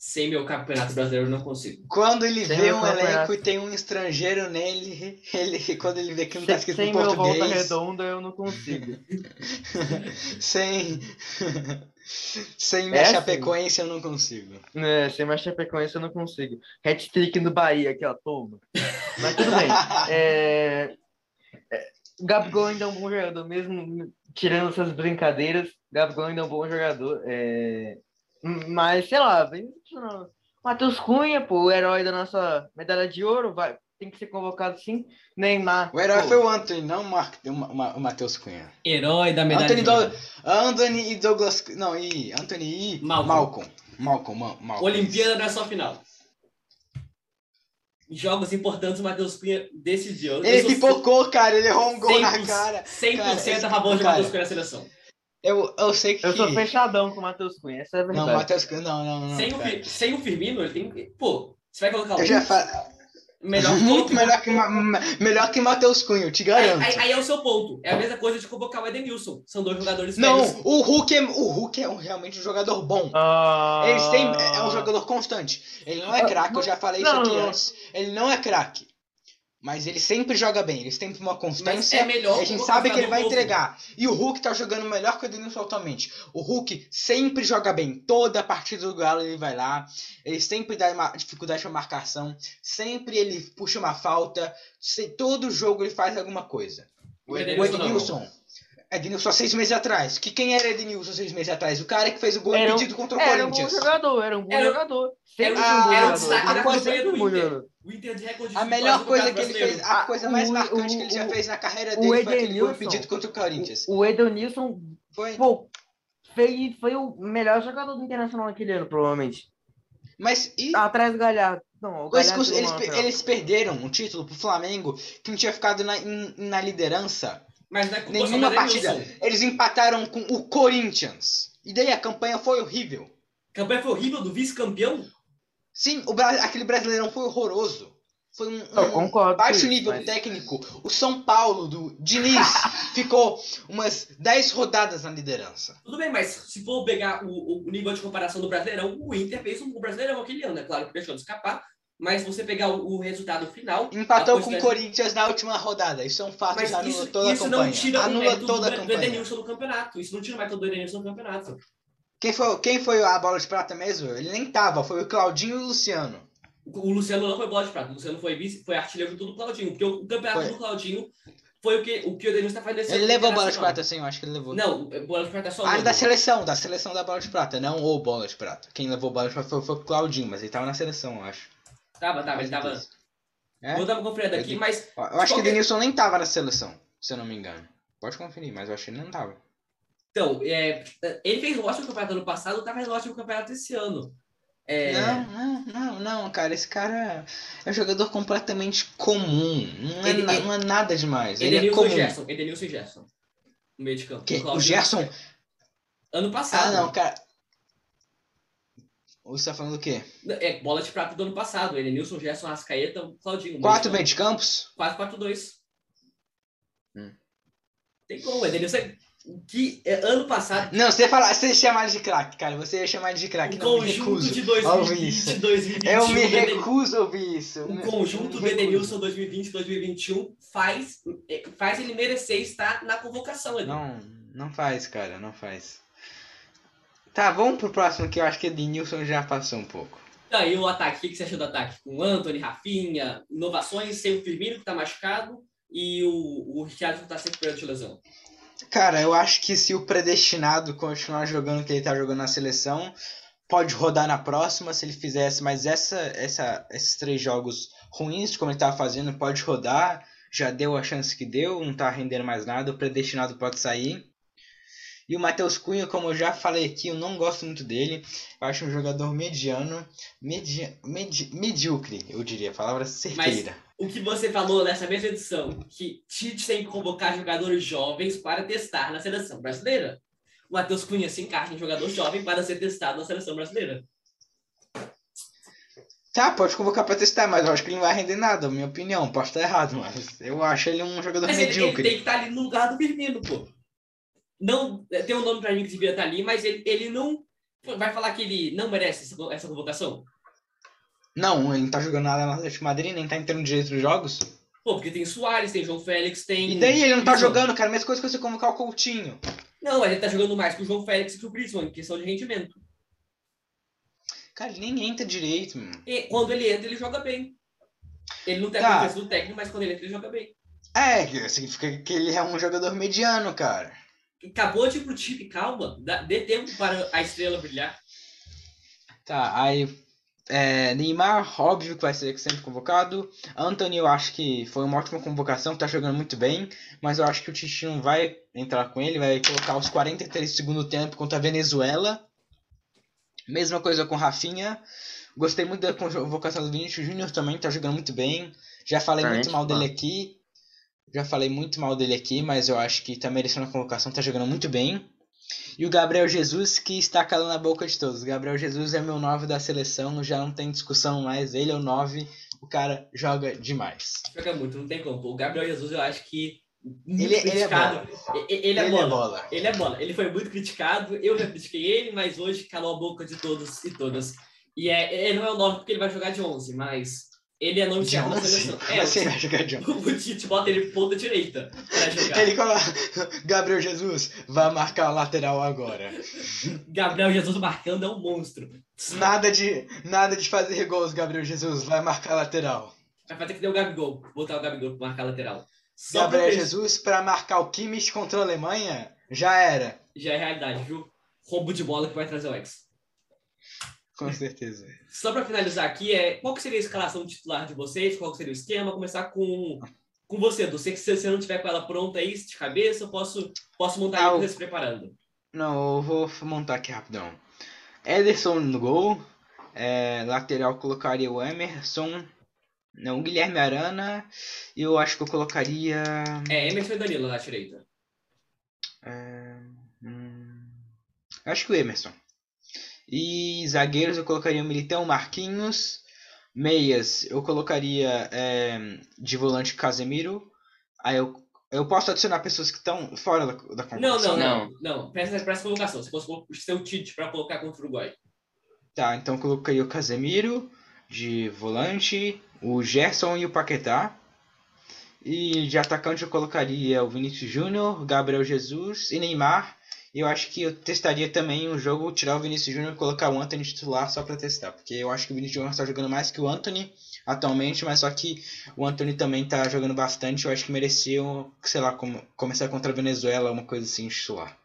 sem meu campeonato brasileiro eu não consigo. Quando ele sem vê um elenco e tem um estrangeiro nele, [laughs] ele quando ele vê que não está escrito sem em português. Sem meu volta redonda eu não consigo. [laughs] sem [laughs] sem minha é Chapecoense assim. eu não consigo. É, sem minha Chapecoense eu não consigo. Hat-trick no Bahia aqui, ó, toma. Mas tudo bem. É... É... Gabigol ainda é um bom jogador, mesmo tirando essas brincadeiras. Gabigol ainda é um bom jogador. É... Mas, sei lá, vem. Matheus Cunha, pô, o herói da nossa medalha de ouro, vai, tem que ser convocado sim. Neymar. O herói pô. foi o Anthony, não o, Matheus Cunha. Herói da medalha Anthony de ouro. Do, Anthony e Douglas. Não, e Anthony e Malcolm. Malcolm. Malcolm, Malcolm. Olimpíada não é só final. Jogos importantes, o Matheus Cunha decidiu. Ele pipocou, cara, ele errou um gol na cara. 100% cara, a favor de Matheus Cunha na seleção. Eu, eu sei que. Eu sou fechadão com o Matheus Cunha, essa é a verdade. Não, Matheus Cunha, não, não, não. Sem, o, sem o Firmino, ele tem. Pô, você vai colocar o. Eu já falo. Melhor Muito melhor que, melhor que Matheus Cunha, eu te garanto. Aí, aí, é o seu ponto. É a mesma coisa de convocar o Edenilson. São dois jogadores Não, o Hulk é, o Hulk é um, realmente um jogador bom. Ah... Ele tem, é um jogador constante. Ele não é craque, eu já falei não, isso aqui antes. Ele não é craque. Mas ele sempre joga bem, ele sempre tem uma constância. é melhor a gente sabe que ele vai novo. entregar. E o Hulk tá jogando melhor que o Edenilson atualmente. O Hulk sempre joga bem. Toda a partida do Galo ele vai lá. Ele sempre dá uma dificuldade para marcação. Sempre ele puxa uma falta. Todo jogo ele faz alguma coisa. O Edenilson. Ednilson há seis meses atrás. Que quem era Ednilson seis meses atrás? O cara que fez o gol Era um- impedido contra o Era um bom Corinthians. jogador, era um bom Era- jogador. Sempre era um bom um- era o jogador. Sempre do um bom Inter. jogador. O Inter de recorde de A melhor coisa que ele fez, a coisa mais o- marcante que ele já o- fez na carreira o dele foi aquele gol impedido contra o Corinthians. O Edenilson, Foi. pô, foi, foi o melhor jogador do Internacional naquele ano, provavelmente. Mas e Atrás do Galhardo. Não, o Eles, Galhardo eles, lateral. eles perderam um título pro Flamengo que não tinha ficado na, em- na liderança Mas não é nenhuma do partida. Eles empataram com o Corinthians. E daí a campanha foi horrível. A campanha foi horrível do vice-campeão. Sim, o Bra- aquele brasileirão foi horroroso. Foi um, Eu um concordo. baixo isso, nível mas- técnico. O São Paulo do Diniz [laughs] ficou umas 10 rodadas na liderança. Tudo bem, mas se for pegar o, o nível de comparação do Brasileirão, o Inter fez um Brasileirão aquele ano, é claro que deixou de escapar. Mas você pegar o, o resultado final. Empatou a com o Corinthians na última rodada. Isso é um fato Mas anula isso, toda a isso campanha. não tira o anula mérito toda a do, do. Edenilson no campeonato. Isso não tira o mérito do Edenilson no campeonato. Quem foi, quem foi a bola de prata mesmo? Ele nem tava, foi o Claudinho e o Luciano. O o Luciano não foi bola de prata. O Luciano foi vice, foi artilheiro do Claudinho. Porque o, o campeonato Foi. do Claudinho foi o que o, que o Edenilson tá fazendo Ele levou a bola de prata, sim, eu acho que ele levou. Não, bola de prata é só Ah, o da seleção, da seleção da bola de prata, não o bola de prata. Quem levou bola de prata foi, foi o Claudinho, mas ele tava na seleção, eu acho. Tava, tava, ele tava. É? Vou dar uma conferida aqui, Ele- mas Eu acho que o Qualquer- Denilson nem tava na seleção, se eu não me engano. Pode conferir, mas eu acho que ele não tava. Então, é, ele fez um ótimo campeonato ano passado, tá fazendo um ótimo campeonato esse ano. É, Não, não, não, não, cara, esse cara é um jogador completamente comum. Não é, Ele- na- ele- não é nada demais. Ele é Edenilson e comum. Gerson. Edenilson e Gerson. No meio de campo. Que- O o Gerson. Ano Ah, passado. não, cara. Você tá falando o quê? É, bola de prata do ano passado. Edenilson, Gerson, Rascaeta, Claudinho. Quatro meio de campos? campo. 4-4-2. Hum. Tem como, Edenilson. é- Que é, ano passado, Não, você fala, você ia chamar ele de craque, cara. Você ia chamar ele de craque. me conjunto de a ouvir 2020 isso. e 2021. Eu me recuso a ouvir isso. O conjunto do. Edenilson 2020 e 2021 faz, é, faz ele merecer estar na convocação. Edu. Não, não faz, cara, não faz. Tá, vamos pro próximo que eu acho que o Denilson já passou um pouco. Tá, e o ataque? O que você achou do ataque? Com o Anthony, Rafinha, inovações, sem o Firmino, que tá machucado, e o, o Richardson que tá se recuperando de lesão. Cara, eu acho que se o predestinado continuar jogando o que ele tá jogando na seleção, pode rodar na próxima se ele fizesse, mas essa, essa, esses três jogos ruins, como ele tava fazendo, pode rodar. Já deu a chance que deu, não tá rendendo mais nada, o predestinado pode sair. E o Matheus Cunha, como eu já falei aqui, eu não gosto muito dele. Eu acho um jogador mediano, medi, medi, medíocre, eu diria, palavra certeira. O que você falou nessa mesma edição, que Tite tem que convocar jogadores jovens para testar na seleção brasileira. O Matheus Cunha se encaixa em jogador jovem para ser testado na seleção brasileira. Tá, pode convocar pra testar, mas eu acho que ele não vai render nada, minha opinião. Posso estar errado, mas eu acho ele um jogador Mas ele, ele medíocre. tem que estar ali no lugar do Firmino, pô. Não, é, tem um nome pra mim que devia estar ali, mas ele, ele não. Vai falar que ele não merece essa, essa convocação? Não, ele não tá jogando nada no Atlético Madrid, nem tá entrando direito nos jogos. Pô, porque tem Soares, tem João Félix, tem. E daí ele não tá Griezmann. jogando, cara. Mesma coisa que você convocar o Coutinho. Não, ele tá jogando mais que o João Félix e que o Griezmann, em questão de rendimento. Cara, ele nem entra direito, mano. E quando ele entra, ele joga bem. Ele não tem a Tá. confiança do técnico, mas quando ele entra, ele joga bem. É, significa que ele é um jogador mediano, cara. Acabou de ir pro time, calma. Dá, dê tempo para a estrela brilhar. Tá, aí. É, Neymar, óbvio que vai ser sempre convocado. Anthony, eu acho que foi uma ótima convocação, tá jogando muito bem. Mas eu acho que o Tite não vai entrar com ele, vai colocar os 43 do segundo tempo contra a Venezuela. Mesma coisa com Rafinha. Gostei muito da convocação do Vinícius Júnior também, tá jogando muito bem. Já falei Tá, muito mal dele aqui. Já falei muito mal dele aqui, mas eu acho que tá merecendo a convocação, tá jogando muito bem. E o Gabriel Jesus, que está calando a boca de todos. Gabriel Jesus é meu 9 da seleção, já não tem discussão mais. Ele é o 9, o cara joga demais. Joga muito, não tem como. O Gabriel Jesus, eu acho que. Ele- ele é criticado. E- e- Ele é bola. bola. Ele é bola. Ele foi muito criticado. Eu já critiquei ele, mas hoje calou a boca de todos e todas. E é, ele não é o 9 porque ele vai jogar de 11, mas ele é nome De na 11? seleção. É, assim vai jogar 11? o [laughs] Tite bota ele ponta direita pra [laughs] jogar. Ele coloca. Gabriel Jesus vai marcar a lateral agora. Gabriel Jesus marcando é um monstro. Nada de, nada de fazer gols, Gabriel Jesus vai marcar a lateral. Vai ter que ter o Gabigol, botar o Gabigol pra marcar a lateral. Só pra Gabriel ter- Jesus para marcar o Kimmich contra a Alemanha, já era. Já é realidade, viu? Roubo de bola que vai trazer o ex. Com certeza. Só para finalizar aqui, é, qual que seria a escalação titular de vocês? Qual que seria o esquema? Começar com, com você, Du. Se se você não tiver com ela pronta aí, de cabeça, eu posso, posso montar Ah, você se preparando. Não, eu vou montar aqui rapidão. Ederson no gol. É, lateral colocaria o Emerson. Não, o Guilherme Arana. E eu acho que eu colocaria. É, Emerson e Danilo na direita. é, hum, acho que o Emerson. E zagueiros eu colocaria o Militão, Marquinhos. Meias eu colocaria é, de volante Casemiro. Aí eu, eu posso adicionar pessoas que estão fora da, da Não, competição. não, não. Não, presta presta essa colocação. Se fosse o seu Tite para colocar contra o Uruguai. Tá, então eu colocaria o Casemiro de volante, o Gerson e o Paquetá. E de atacante eu colocaria o Vinícius Júnior, Gabriel Jesus e Neymar. Eu acho que eu testaria também um jogo, tirar o Vinícius Júnior e colocar o Anthony titular só pra testar. Porque eu acho que o Vinícius Júnior está jogando mais que o Anthony atualmente, mas só que o Anthony também tá jogando bastante. Eu acho que merecia, sei lá, como, começar contra a Venezuela, uma coisa assim, titular.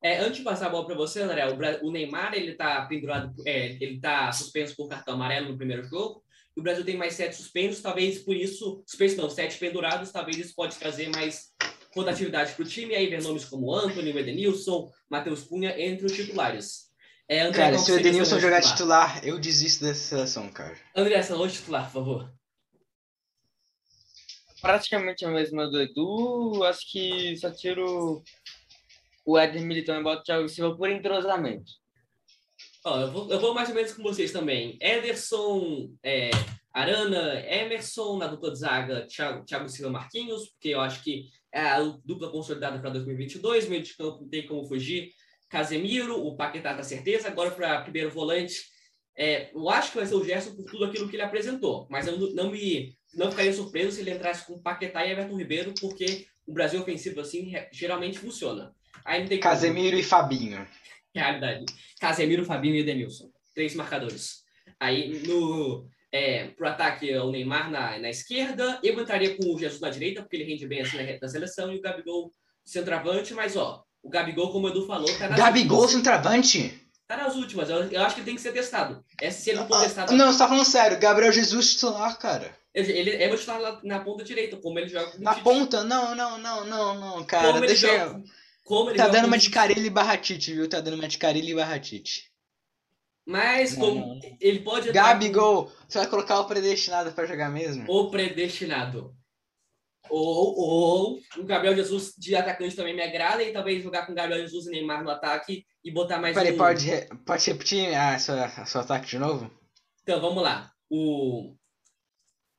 É, antes de passar a bola para você, André, o, o Neymar ele tá pendurado, é, ele tá suspenso por cartão amarelo no primeiro jogo. O Brasil tem mais sete suspensos, talvez por isso, suspensos não, sete pendurados, talvez isso pode trazer mais rotatividade para o time. Aí vem nomes como Anthony, o Edenilson, Matheus Cunha, entre os titulares. É, André, Cara, se o Edenilson jogar titular? titular, eu desisto dessa seleção, cara. André, essa hoje titular, por favor. Praticamente a mesma do Edu, acho que só tiro o Éder Militão e boto o Thiago Silva por entrosamento. Ó, eu, vou, eu vou mais ou menos com vocês também. Ederson, é, Arana, Emerson, na dupla de zaga, Thiago, Thiago Silva Marquinhos, porque eu acho que é a dupla consolidada para 2022. Meio de campo não tem como fugir. Casemiro, o Paquetá tá certeza. Agora para primeiro volante, é, eu acho que vai ser o Gerson por tudo aquilo que ele apresentou, mas eu não, me não ficaria surpreso se ele entrasse com Paquetá e Everton Ribeiro, porque o Brasil ofensivo assim geralmente funciona. Aí não tem como. Casemiro e Fabinho. Realidade. Casemiro, Fabinho e Edenilson. Três marcadores. Aí, no, é, pro ataque, é o Neymar na, na esquerda. Eu entraria com o Jesus na direita, porque ele rende bem assim na, na seleção. E o Gabigol centroavante. Mas, ó, o Gabigol, como o Edu falou, tá nas Gabigol últimas. centroavante? Tá nas últimas. Eu, eu acho que ele tem que ser testado. É, se ele não for Ah, testado... não, você tá falando sério. Gabriel Jesus titular, cara. Ele, ele é meu titular na, na ponta direita, como ele joga o Na Tite. ponta? Não, não, não, não, não, cara. Como Deixa joga, eu. como ele Tá dando uma o de Tite. Carilli barra Tite, viu? Tá dando uma de Carilli barra Tite. Mas, Não, como não, ele pode... entrar com- Gabigol, você vai colocar o predestinado pra jogar mesmo? o predestinado. Ou, ou o Gabriel Jesus de atacante também me agrada, e talvez jogar com o Gabriel Jesus e Neymar no ataque e botar mais Peraí, um. pode, pode repetir a sua, a sua ataque de novo? Então, vamos lá. O,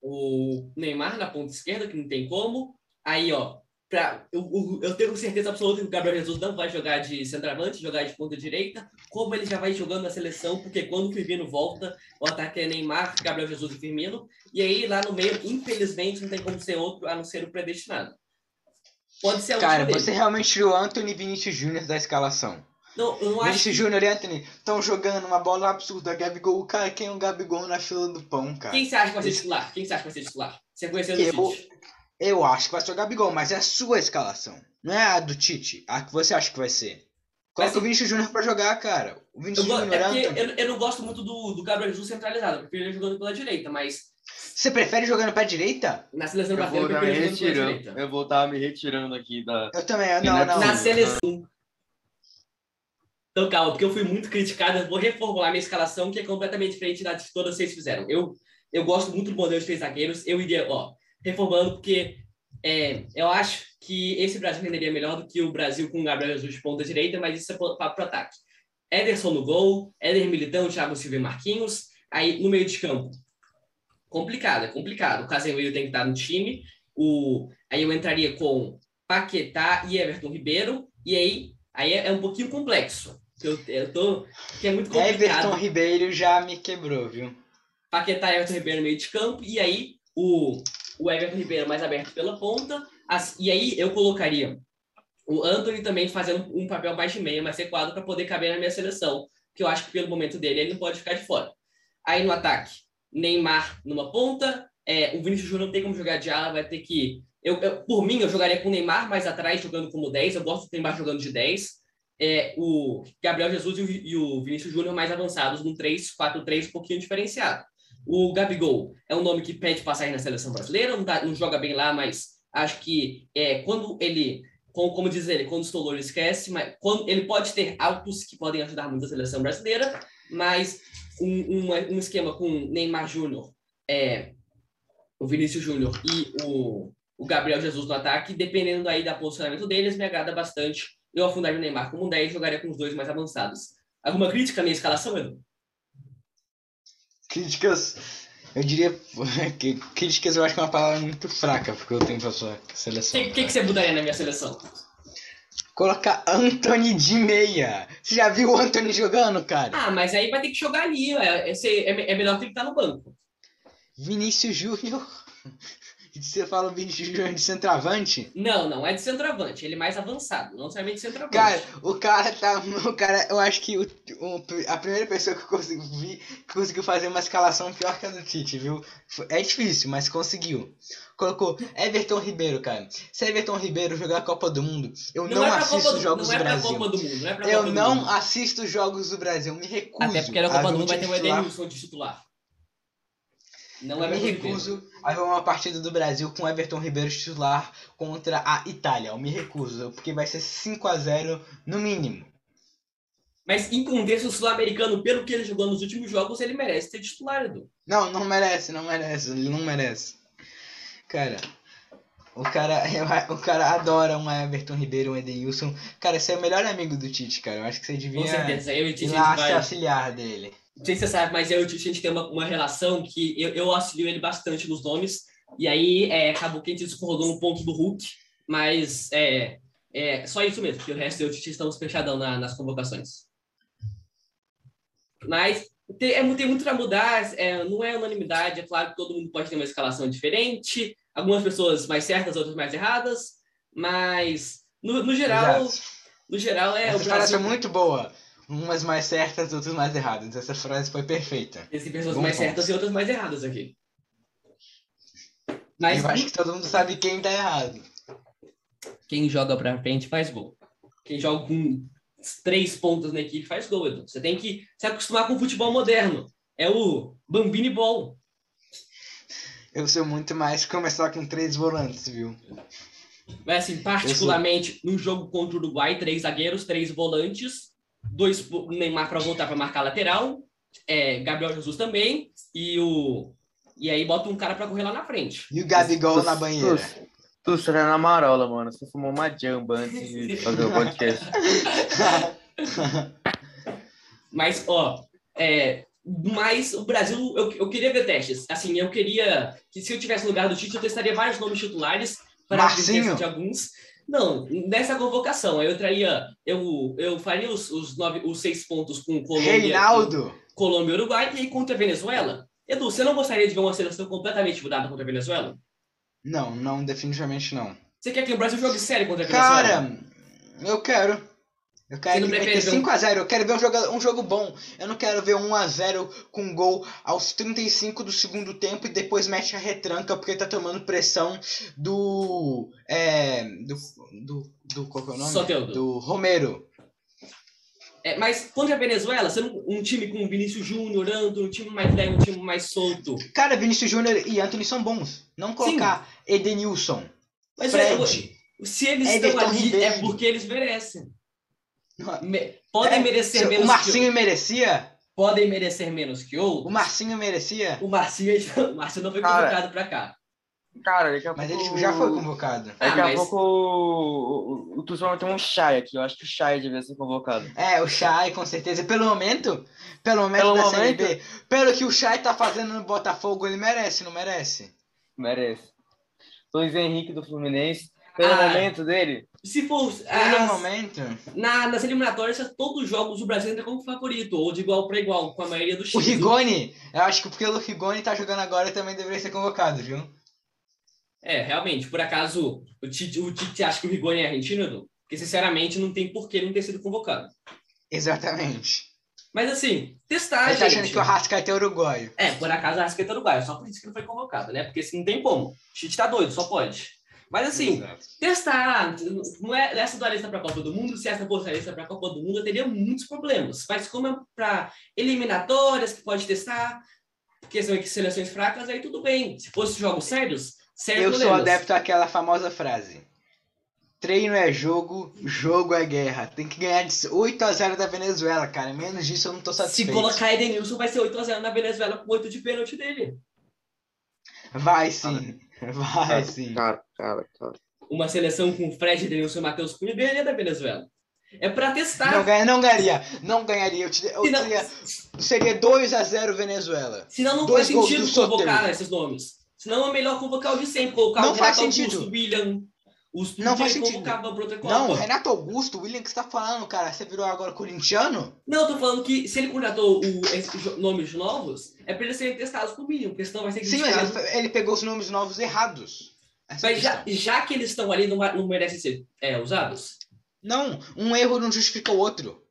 o Neymar na ponta esquerda, que não tem como. Aí, ó, pra, eu, eu- tenho certeza absoluta que o Gabriel Jesus não vai jogar de centroavante, jogar de ponta direita, como ele já vai jogando na seleção, porque quando o Firmino volta, o ataque é Neymar, Gabriel Jesus e Firmino. E aí, lá no meio, infelizmente, não tem como ser outro a não ser o predestinado. Pode ser Cara, você dele. realmente tirou Anthony e Vinícius Júnior da escalação. Não, eu não acho Vinícius Júnior e Anthony estão jogando uma bola absurda. Gabigol, cara, quem é o Gabigol na fila do pão, cara? Quem você acha que vai ser titular? Quem você acha que vai ser titular? Você conhecendo Eu- o. Eu acho que vai ser o Gabigol, mas é a sua escalação. Não é a do Tite. A que você acha que vai ser. Coloca Vai o Vinícius Júnior pra jogar, cara. O Eu, Vinícius Júnior, é eu, eu não gosto muito do, do Gabriel Jesus centralizado. Eu prefiro ele jogando pela direita, mas Você prefere jogando pé direita? na seleção Eu vou brasileira eu estar me prefiro ele jogando pela retirando. direita. Eu vou estar me retirando aqui da. Eu também. eu- Não Não, é não. Na seleção. Então, calma, porque eu fui muito criticado. Eu vou reformular minha escalação, que é completamente diferente da que todas vocês fizeram. Eu, eu gosto muito do modelo de três zagueiros. Eu iria, ó, reformulando, porque é, eu acho que esse Brasil renderia melhor do que o Brasil com o Gabriel Jesus de ponta direita, mas isso é para o ataque. Ederson no gol, Éder Militão, Thiago Silva e Marquinhos. Aí, no meio de campo, complicado, é complicado. O Casemiro tem que estar no time. O, aí eu entraria com Paquetá e Everton Ribeiro. E aí, aí é, é um pouquinho complexo. Eu, eu tô. Que é muito complicado. Everton Ribeiro já me quebrou, viu? Paquetá e Everton Ribeiro no meio de campo. E aí, o, o Everton Ribeiro mais aberto pela ponta. As- e aí, eu colocaria o Anthony também fazendo um papel mais de meia, mais recuado, para poder caber na minha seleção. Que eu acho que pelo momento dele, ele não pode ficar de fora. Aí no ataque, Neymar numa ponta. É, o Vinícius Júnior não tem como jogar de ala, vai ter que Eu, eu, por mim, eu jogaria com o Neymar mais atrás, jogando como 10. Eu gosto do Neymar jogando de 10. É, o Gabriel Jesus e o, e o Vinícius Júnior mais avançados, num 3-4-3 um pouquinho diferenciado. O Gabigol é um nome que pede passagem na seleção brasileira, não, tá, não joga bem lá, mas acho que é, quando ele, como, como diz ele, quando estou louro esquece, mas quando, ele pode ter altos que podem ajudar muito a seleção brasileira, mas um, um, um esquema com Neymar Júnior, é, o Vinícius Júnior e o, o Gabriel Jesus no ataque, dependendo aí do posicionamento deles, me agrada bastante. Eu afundaria o Neymar como um 10 e jogaria com os dois mais avançados. Alguma crítica à minha escalação, Edu? Críticas, eu diria [laughs] que críticas eu acho que é uma palavra muito fraca, porque eu tenho pra sua seleção. O que, que, que você mudaria na minha seleção? Colocar Anthony de meia. Você já viu o Anthony jogando, cara? Ah, mas aí vai ter que jogar ali. É, é, é melhor que ele estar tá no banco. Vinícius Júnior. Você fala [laughs] de centroavante? Não, não é de centroavante. Ele é mais avançado, não somente de centroavante. Cara, o cara tá. O cara, eu acho que o, o, a primeira pessoa que eu consegui que conseguiu fazer uma escalação pior que a do Tite, viu? É difícil, mas conseguiu. Colocou Everton Ribeiro, cara. Se Everton Ribeiro jogar a Copa do Mundo, eu não, não é assisto do, jogos não do Brasil. Copa do Mundo, não é eu Copa não mundo. assisto jogos do Brasil, me recuso. Até porque na Copa do Mundo vai ter o Edenilson de titular. Não eu me recuso a ver uma partida do Brasil com Everton Ribeiro titular contra a Itália. Eu me recuso, porque vai ser 5 a 0 no mínimo. Mas em contexto sul-americano, pelo que ele jogou nos últimos jogos, ele merece ser titular, Edu. Não, não merece, não merece, ele não merece. Cara, o cara, [laughs] o cara adora um Everton Ribeiro, um Edenilson. Cara, você é o melhor amigo do Tite, cara. Eu acho que você devia Com certeza. Eu e o Tite ir lá vai... se auxiliar dele. Não sei se você sabe, mas eu e o a gente tem uma, uma relação que eu, eu auxilio ele bastante nos nomes. E aí é, acabou que a gente discordou no ponto do Hulk, mas é, é só isso mesmo, que o resto eu e o Tite estamos fechadão na, nas convocações. Mas tem, é, tem muito para mudar, é, não é unanimidade, é claro que todo mundo pode ter uma escalação diferente, algumas pessoas mais certas, outras mais erradas, mas no, no geral, Exato. no geral é Essa o Brasil... é muito boa umas mais certas, outras mais erradas. Essa frase foi perfeita. Existem pessoas Bom mais ponto. certas e outras mais erradas aqui. Mas eu acho que todo mundo sabe quem tá errado. Quem joga pra frente faz gol. Quem joga com três pontos na equipe faz gol, Edu. Você tem que se acostumar com o futebol moderno. É o Bambini Ball. Eu sou muito mais começar com três volantes, viu? Mas assim, particularmente no jogo contra o Uruguai, três zagueiros, três volantes dois Neymar para voltar para marcar lateral, é, Gabriel Jesus também, e o e aí bota um cara para correr lá na frente. E o Gabigol na banheira. Tu, tu, na marola, mano. Você fumou uma jamba antes de fazer o podcast. [laughs] Mas, ó, é, mas o Brasil, eu, eu queria ver testes. Assim, eu queria que se eu tivesse lugar do Tite, eu testaria vários nomes titulares para a de alguns. Não, nessa convocação, eu traria, eu, eu faria os, os, nove, os seis pontos com Colômbia, Reinaldo. Colômbia e Uruguai e contra a Venezuela. Edu, você não gostaria de ver uma seleção completamente mudada contra a Venezuela? Não, não, definitivamente não. Você quer que o Brasil jogue sério contra a Venezuela? Cara, eu quero. Eu quero ver 5x0, eu quero ver um jogo, um jogo bom. Eu não quero ver 1x0 com gol aos 35 do segundo tempo e depois mexe a retranca porque tá tomando pressão do. É. Do. Do. do qual é o nome? Soteldo. Do Romero. É, mas contra a Venezuela, sendo um time com Vinícius Júnior, Antônio, um time mais leve, um time mais solto. Cara, Vinícius Júnior e Anthony são bons. Não colocar Sim. Edenilson. Mas Fred, eu, se eles estão ali, Ribeiro. é porque eles merecem. [laughs] Me... Podem é, merecer menos. O Marcinho que... merecia? Podem merecer menos que outros. O Marcinho merecia? O Marcinho, o Marcinho não foi cara, convocado pra cá. Cara, daqui a mas pouco... ele já foi convocado. Daqui ah, a mas... pouco o, o, o vai ter um Chay aqui. Eu acho que o Chay devia ser convocado. É, o Chay, com certeza. Pelo momento, pelo momento pelo da momento... Série B, pelo que o Chay tá fazendo no Botafogo, ele merece, não merece? Merece. Luiz Henrique do Fluminense pelo ah, momento dele? Se for. As, momento? Na, nas eliminatórias, todos os jogos o Brasil entra como favorito, ou de igual para igual, com a maioria dos times. O Rigoni, eu acho que porque o Rigoni tá jogando agora também deveria ser convocado, viu? É, realmente. Por acaso, o Tite, o Tite acha que o Rigoni é argentino, Edu? Porque, sinceramente, não tem por que ele não ter sido convocado. Exatamente. Mas assim, testar. Ele tá achando que o Arrascaeta é uruguaio. É, por acaso o Arrascaeta é uruguaio. Só por isso que não foi convocado, né? Porque assim, não tem como. O Tite tá doido, só pode. Mas assim, Exato. testar, não é essa da lista para a Copa do Mundo, se essa fosse a lista para a Copa do Mundo, eu teria muitos problemas. Mas como é para eliminatórias que pode testar, porque são seleções fracas, aí tudo bem. Se fosse jogos sérios, sem Eu sou problemas. adepto àquela famosa frase. Treino é jogo, jogo é guerra. Tem que ganhar de 8 a 0 da Venezuela, cara. Menos disso eu não tô Se satisfeito. colocar Edenilson, vai ser 8x0 na Venezuela com 8 de pênalti dele. Vai sim. [laughs] Vai sim. Cara, cara, cara. Uma seleção com Fred, Edenilson e Matheus Cunha ganharia da Venezuela. É para testar. Não, ganha, não ganharia. Não ganharia. Eu, te, eu Se não- teria- seria 2 a 0 Venezuela. Senão não Dois faz sentido convocar esses nomes. Senão é melhor convocar o de sempre, colocar Não o faz Renato sentido. Augusto, William. Os Não faz sentido. Não, Renato Augusto, William, que você tá falando, cara? Você virou agora corintiano? Não, eu tô falando que se ele contratou o, nomes novos, é pra eles serem testados por mínimo, porque senão vai ser Sim, mas ele, ele pegou os nomes novos errados. É Mas já, já que eles estão ali, não, não merecem ser é, usados? Não, um erro não justifica o outro.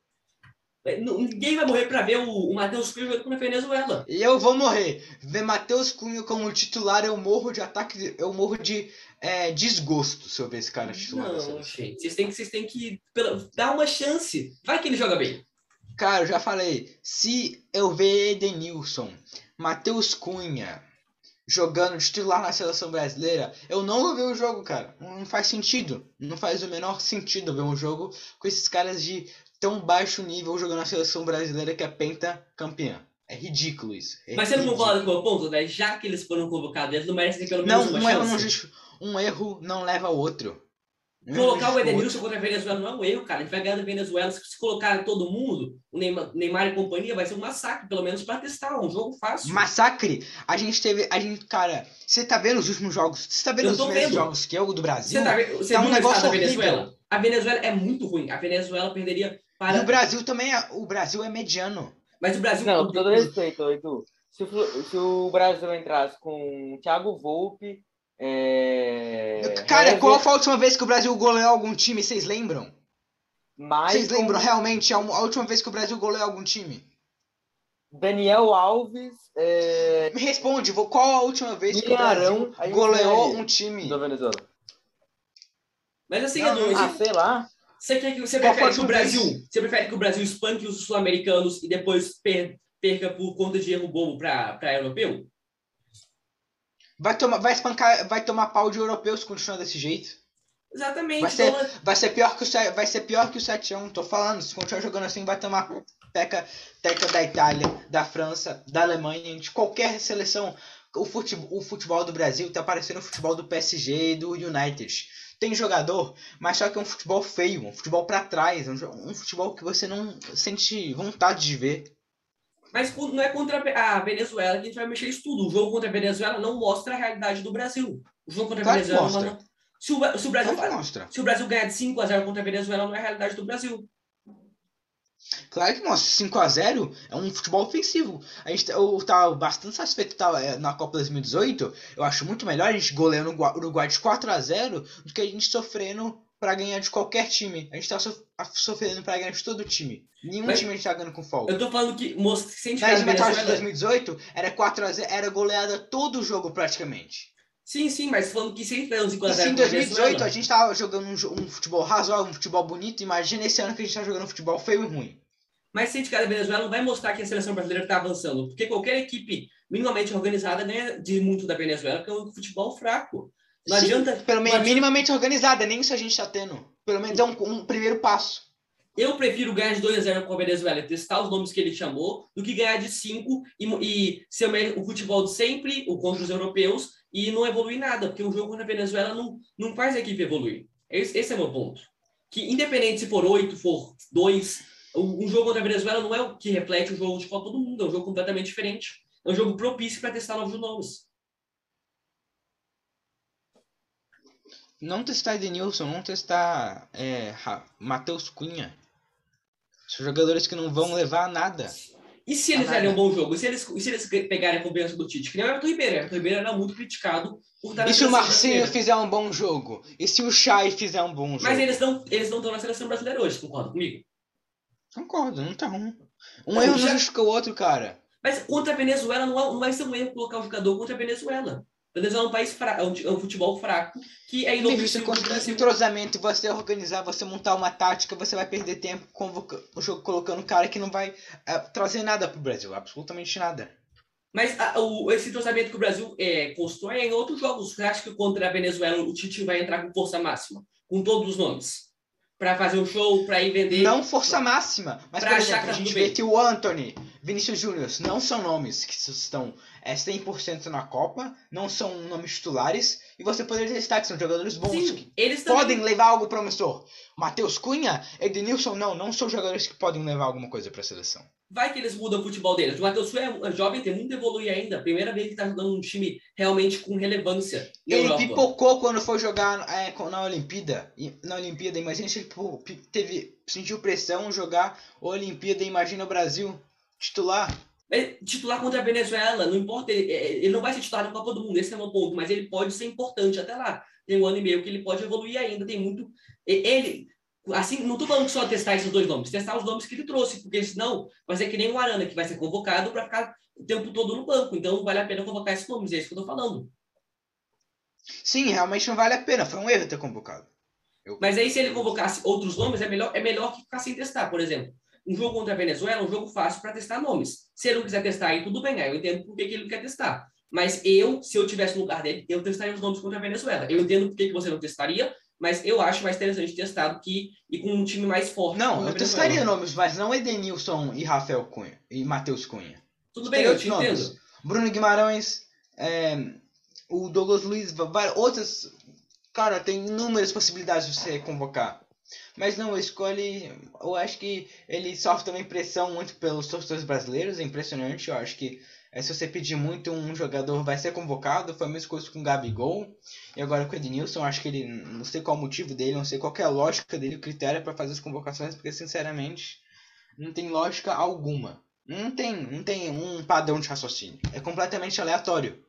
É, Ninguém vai morrer pra ver o, o Matheus Cunha jogando na Venezuela. E eu vou morrer. Ver Matheus Cunha como titular, eu morro de ataque, eu morro de é, desgosto se eu ver esse cara titular. Não, gente. Vocês têm que, vocês têm que pela- dar uma chance. Vai que ele joga bem. Cara, eu já falei. Se eu ver Edenilson, Matheus Cunha jogando titular na seleção brasileira, eu não vou ver o jogo, cara. Não faz sentido. Não faz o menor sentido ver um jogo com esses caras de tão baixo nível jogando na seleção brasileira que é penta campeã. É ridículo isso. É Mas você não ridículo. concorda com o meu ponto, né? Já que eles foram convocados, eles não merecem ter pelo Não, menos um uma não, chance. justi- um erro não leva ao outro. Um Colocar o Edenilson contra a Venezuela não é um erro, cara. A gente vai ganhar da Venezuela. Se colocar todo mundo, o Neymar, Neymar e companhia, vai ser um massacre, pelo menos pra testar. Um jogo fácil. Massacre, a gente teve. A gente, cara, você tá vendo os últimos jogos? Você tá vendo os vendo. jogos que é o do Brasil? Você, tá, vendo- você tá um negócio da. Venezuela? A Venezuela é muito ruim. A Venezuela perderia E para. o Brasil também é. O Brasil é mediano. Mas o Brasil. Não, com todo respeito, Edu. Se o, se o Brasil entrasse com Thiago Volpe, é... Cara, qual foi a última vez que o Brasil goleou algum time? Vocês lembram? Vocês Maicon, lembram realmente a, a última vez que o Brasil goleou algum time? Daniel Alves, é... Me responde, vou- qual a última vez que o Brasil goleou um time? da Venezuela. Mas assim, Não, Edu, Ah, sei lá. você, quer que, você Qual prefere que o última vez? Brasil. Você prefere que o Brasil espanque os sul-americanos e depois per- perca por conta de erro bobo pra europeu? Vai tomar, vai espancar, vai tomar pau de europeus se continuar desse jeito. Exatamente. Vai ser- Vai ser pior que o vai ser pior que o 7 a 1, tô falando. Se continuar jogando assim, vai tomar teca, teca da Itália, da França, da Alemanha, de qualquer seleção. O futebol, o futebol do Brasil tá parecendo o futebol do PSG e do United. Tem jogador, mas só que é um futebol feio, um futebol pra trás, um, um futebol que você não sente vontade de ver. Mas não é contra a Venezuela que a gente vai mexer isso tudo. O jogo contra a Venezuela não mostra a realidade do Brasil. O jogo contra a Claro Venezuela mostra. não- Se o, se o Brasil Claro se o Brasil ganhar de 5 a 0 contra a Venezuela, não é a realidade do Brasil. Claro que mostra. 5x0 é um futebol ofensivo. A gente, eu tava bastante satisfeito tá, é, na Copa 2018. Eu acho muito melhor a gente goleando o Gua- Uruguai de 4x0 do que a gente sofrendo pra ganhar de qualquer time. A gente tá sof- sofrendo pra ganhar de todo time. Nenhum Mas- time a gente tá ganhando com folga. Eu tô falando que mostra, se a gente Na eliminatória de Venezuela... 2018 era 4x0, era goleada todo o jogo praticamente. Sim, sim, mas falando que se a gente ganhar um 5 a E 0 se em contra a 2018 a gente tava jogando um, um futebol razoável, um futebol bonito, imagina esse ano que a gente tá jogando um futebol feio e ruim. Mas se a gente ganhar a Venezuela, não vai mostrar que a seleção brasileira tá avançando. Porque qualquer equipe minimamente organizada ganha de muito da Venezuela, que é um futebol fraco. Não Sim, adianta... Pelo menos adianta- minimamente organizada, nem isso a gente tá tendo. Pelo menos é um, um primeiro passo. Eu prefiro ganhar de 2 a 0 com a Venezuela e testar os nomes que ele chamou, do que ganhar de 5 e, e ser o futebol de sempre, o contra os europeus, e não evoluir nada, porque o jogo contra a Venezuela não, não faz a equipe evoluir. Esse, esse é o meu ponto. Que independente se for 8, for 2, um jogo contra a Venezuela não é o que reflete o jogo de Copa do Mundo, é um jogo completamente diferente. É um jogo propício para testar novos nomes. Não testar Edenilson, não testar é, Matheus Cunha. São jogadores que não vão levar a nada. E se eles fizerem um bom jogo? E se eles, e se eles pegarem a confiança do Tite? Que nem o Everton Ribeiro. O Everton Ribeiro era muito criticado por estar E se o Marcinho fizer um bom jogo? E se o Chay fizer um bom jogo? Mas eles não eles não estão na seleção brasileira hoje, concorda comigo? Concordo, não tá um. Um erro já- não justifica o outro, cara. Mas contra a Venezuela não, é- não vai ser um erro colocar o jogador contra a Venezuela. Venezuela é um país fraco, é um, futebol fraco, que é conseguir esse entrosamento, você organizar, você montar uma tática, você vai perder tempo o jogo colocando cara que não vai é, trazer nada pro Brasil, absolutamente nada. Mas a, o, esse entrosamento que o Brasil é, constrói é em outros jogos. Você acha que contra a Venezuela o Tite vai entrar com força máxima? Com todos os nomes? Para fazer um show, para ir vender. Não força máxima. Mas, por exemplo, a gente vê que o Anthony, Vinícius Júnior, não são nomes que estão é, 100% na Copa, não são nomes titulares, e você poderia testar que são jogadores bons Sim, que eles podem também... levar algo promissor. Matheus Cunha, Edenilson, não, não são jogadores que podem levar alguma coisa para a seleção. Vai que eles mudam o futebol deles. O Matheus Cunha é jovem, tem muito a evoluir ainda. Primeira vez que está jogando um time realmente com relevância. Ele Europa. pipocou quando foi jogar é, na Olimpíada. Na Olimpíada, imagina se ele teve, sentiu pressão jogar a Olimpíada, imagina o Brasil titular. É titular contra a Venezuela, não importa, ele, é, ele não vai ser titular na Copa do Mundo, esse é o meu ponto, mas ele pode ser importante até lá. Tem um ano e meio que ele pode evoluir ainda, tem muito. Ele, assim, não estou falando só testar esses dois nomes, testar os nomes que ele trouxe, porque senão vai ser que nem o Arana, que vai ser convocado para ficar o tempo todo no banco. Então vale a pena convocar esses nomes, é isso que eu estou falando. Sim, realmente não vale a pena, foi um erro ter convocado. Eu... Mas aí se ele convocasse outros nomes, é melhor, é melhor que ficar sem testar, por exemplo um jogo contra a Venezuela é um jogo fácil para testar nomes. Se ele não quiser testar aí, tudo bem, aí eu entendo por que, que ele não quer testar. Mas eu, se eu tivesse no lugar dele, eu testaria os nomes contra a Venezuela. Eu entendo por que, que você não testaria, mas eu acho mais interessante testar do que ir com um time mais forte. Não, eu testaria nomes, mas não Edenilson e Rafael Cunha e Matheus Cunha. Tudo bem, eu te nomes. entendo. Bruno Guimarães, é, o Douglas Luiz, outras. Cara, tem inúmeras possibilidades de você convocar. Mas não, escolhe. Eu acho que ele sofre também pressão muito pelos torcedores brasileiros, é impressionante. Eu acho que é, se você pedir muito, um jogador vai ser convocado. Foi a mesma coisa com o Gabigol e agora com o Ednilson. Acho que ele. Não sei qual o motivo dele, não sei qual é a lógica dele, o critério para fazer as convocações, porque sinceramente não tem lógica alguma. Não tem, não tem um padrão de raciocínio. É completamente aleatório.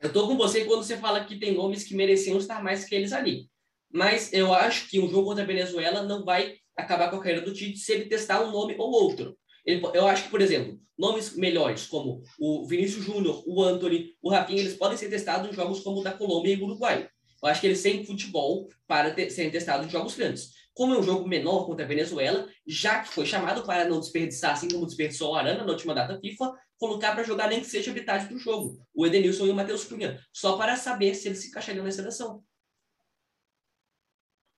Eu tô com você quando você fala que tem nomes que mereciam estar mais que eles ali mas eu acho que um jogo contra a Venezuela não vai acabar com a carreira do Tite se ele testar um nome ou outro. Ele, eu acho que, por exemplo, nomes melhores como o Vinícius Júnior, o Anthony, o Rafinha, eles podem ser testados em jogos como o da Colômbia e o Uruguai. Eu acho que eles têm futebol para ter, serem testados em jogos grandes. Como é um jogo menor contra a Venezuela, já que foi chamado para não desperdiçar, assim como desperdiçou o Arana na última data FIFA, colocar para jogar nem que seja metade do jogo, o Edenilson e o Matheus Cunha, só para saber se eles se encaixariam na seleção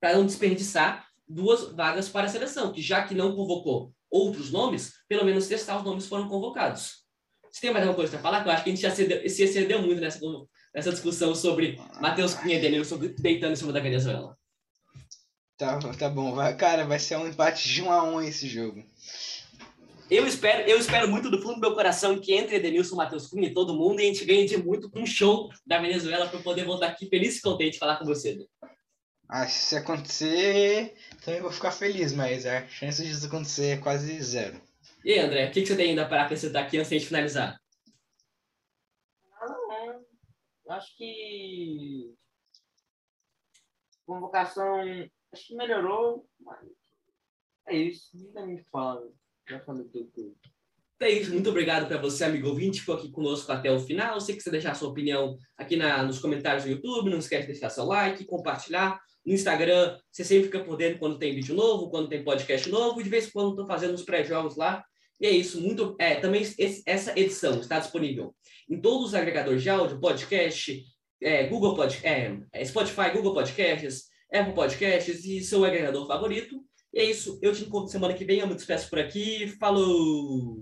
para não desperdiçar duas vagas para a seleção, que já que não convocou outros nomes, pelo menos testar os nomes foram convocados. Você tem mais alguma coisa para falar? Eu acho que a gente já cedeu, se excedeu muito nessa, nessa discussão sobre Matheus Cunha e Denilson deitando em cima da Venezuela. Tá, tá bom. Vai, cara, vai ser um empate de 1 a 1 esse jogo. Eu espero, eu espero muito do fundo do meu coração que entre Edenilson, Matheus Cunha e todo mundo e a gente ganhe de muito com um show da Venezuela para poder voltar aqui feliz e contente falar com você. Ah, se acontecer, também vou ficar feliz, mas a chance disso acontecer é quase zero. E aí, André, o que, que você tem ainda para acrescentar aqui antes de finalizar? Não, acho que convocação acho que melhorou, mas é isso, não tem muito falar. Já falei tudo. É isso, muito obrigado para você, amigo ouvinte, que ficou aqui conosco até o final. Se quiser deixar sua opinião aqui na, nos comentários do YouTube, não esquece de deixar seu like, compartilhar. No Instagram, você sempre fica por dentro quando tem vídeo novo, quando tem podcast novo, de vez em quando estou fazendo os pré-jogos lá. E é isso, muito. É, também esse, essa edição está disponível em todos os agregadores de áudio, podcast, é, Google Pod, é, é, Spotify, Google Podcasts, Apple Podcasts e seu agregador favorito. E é isso, eu te encontro semana que vem, eu me despeço por aqui. Falou!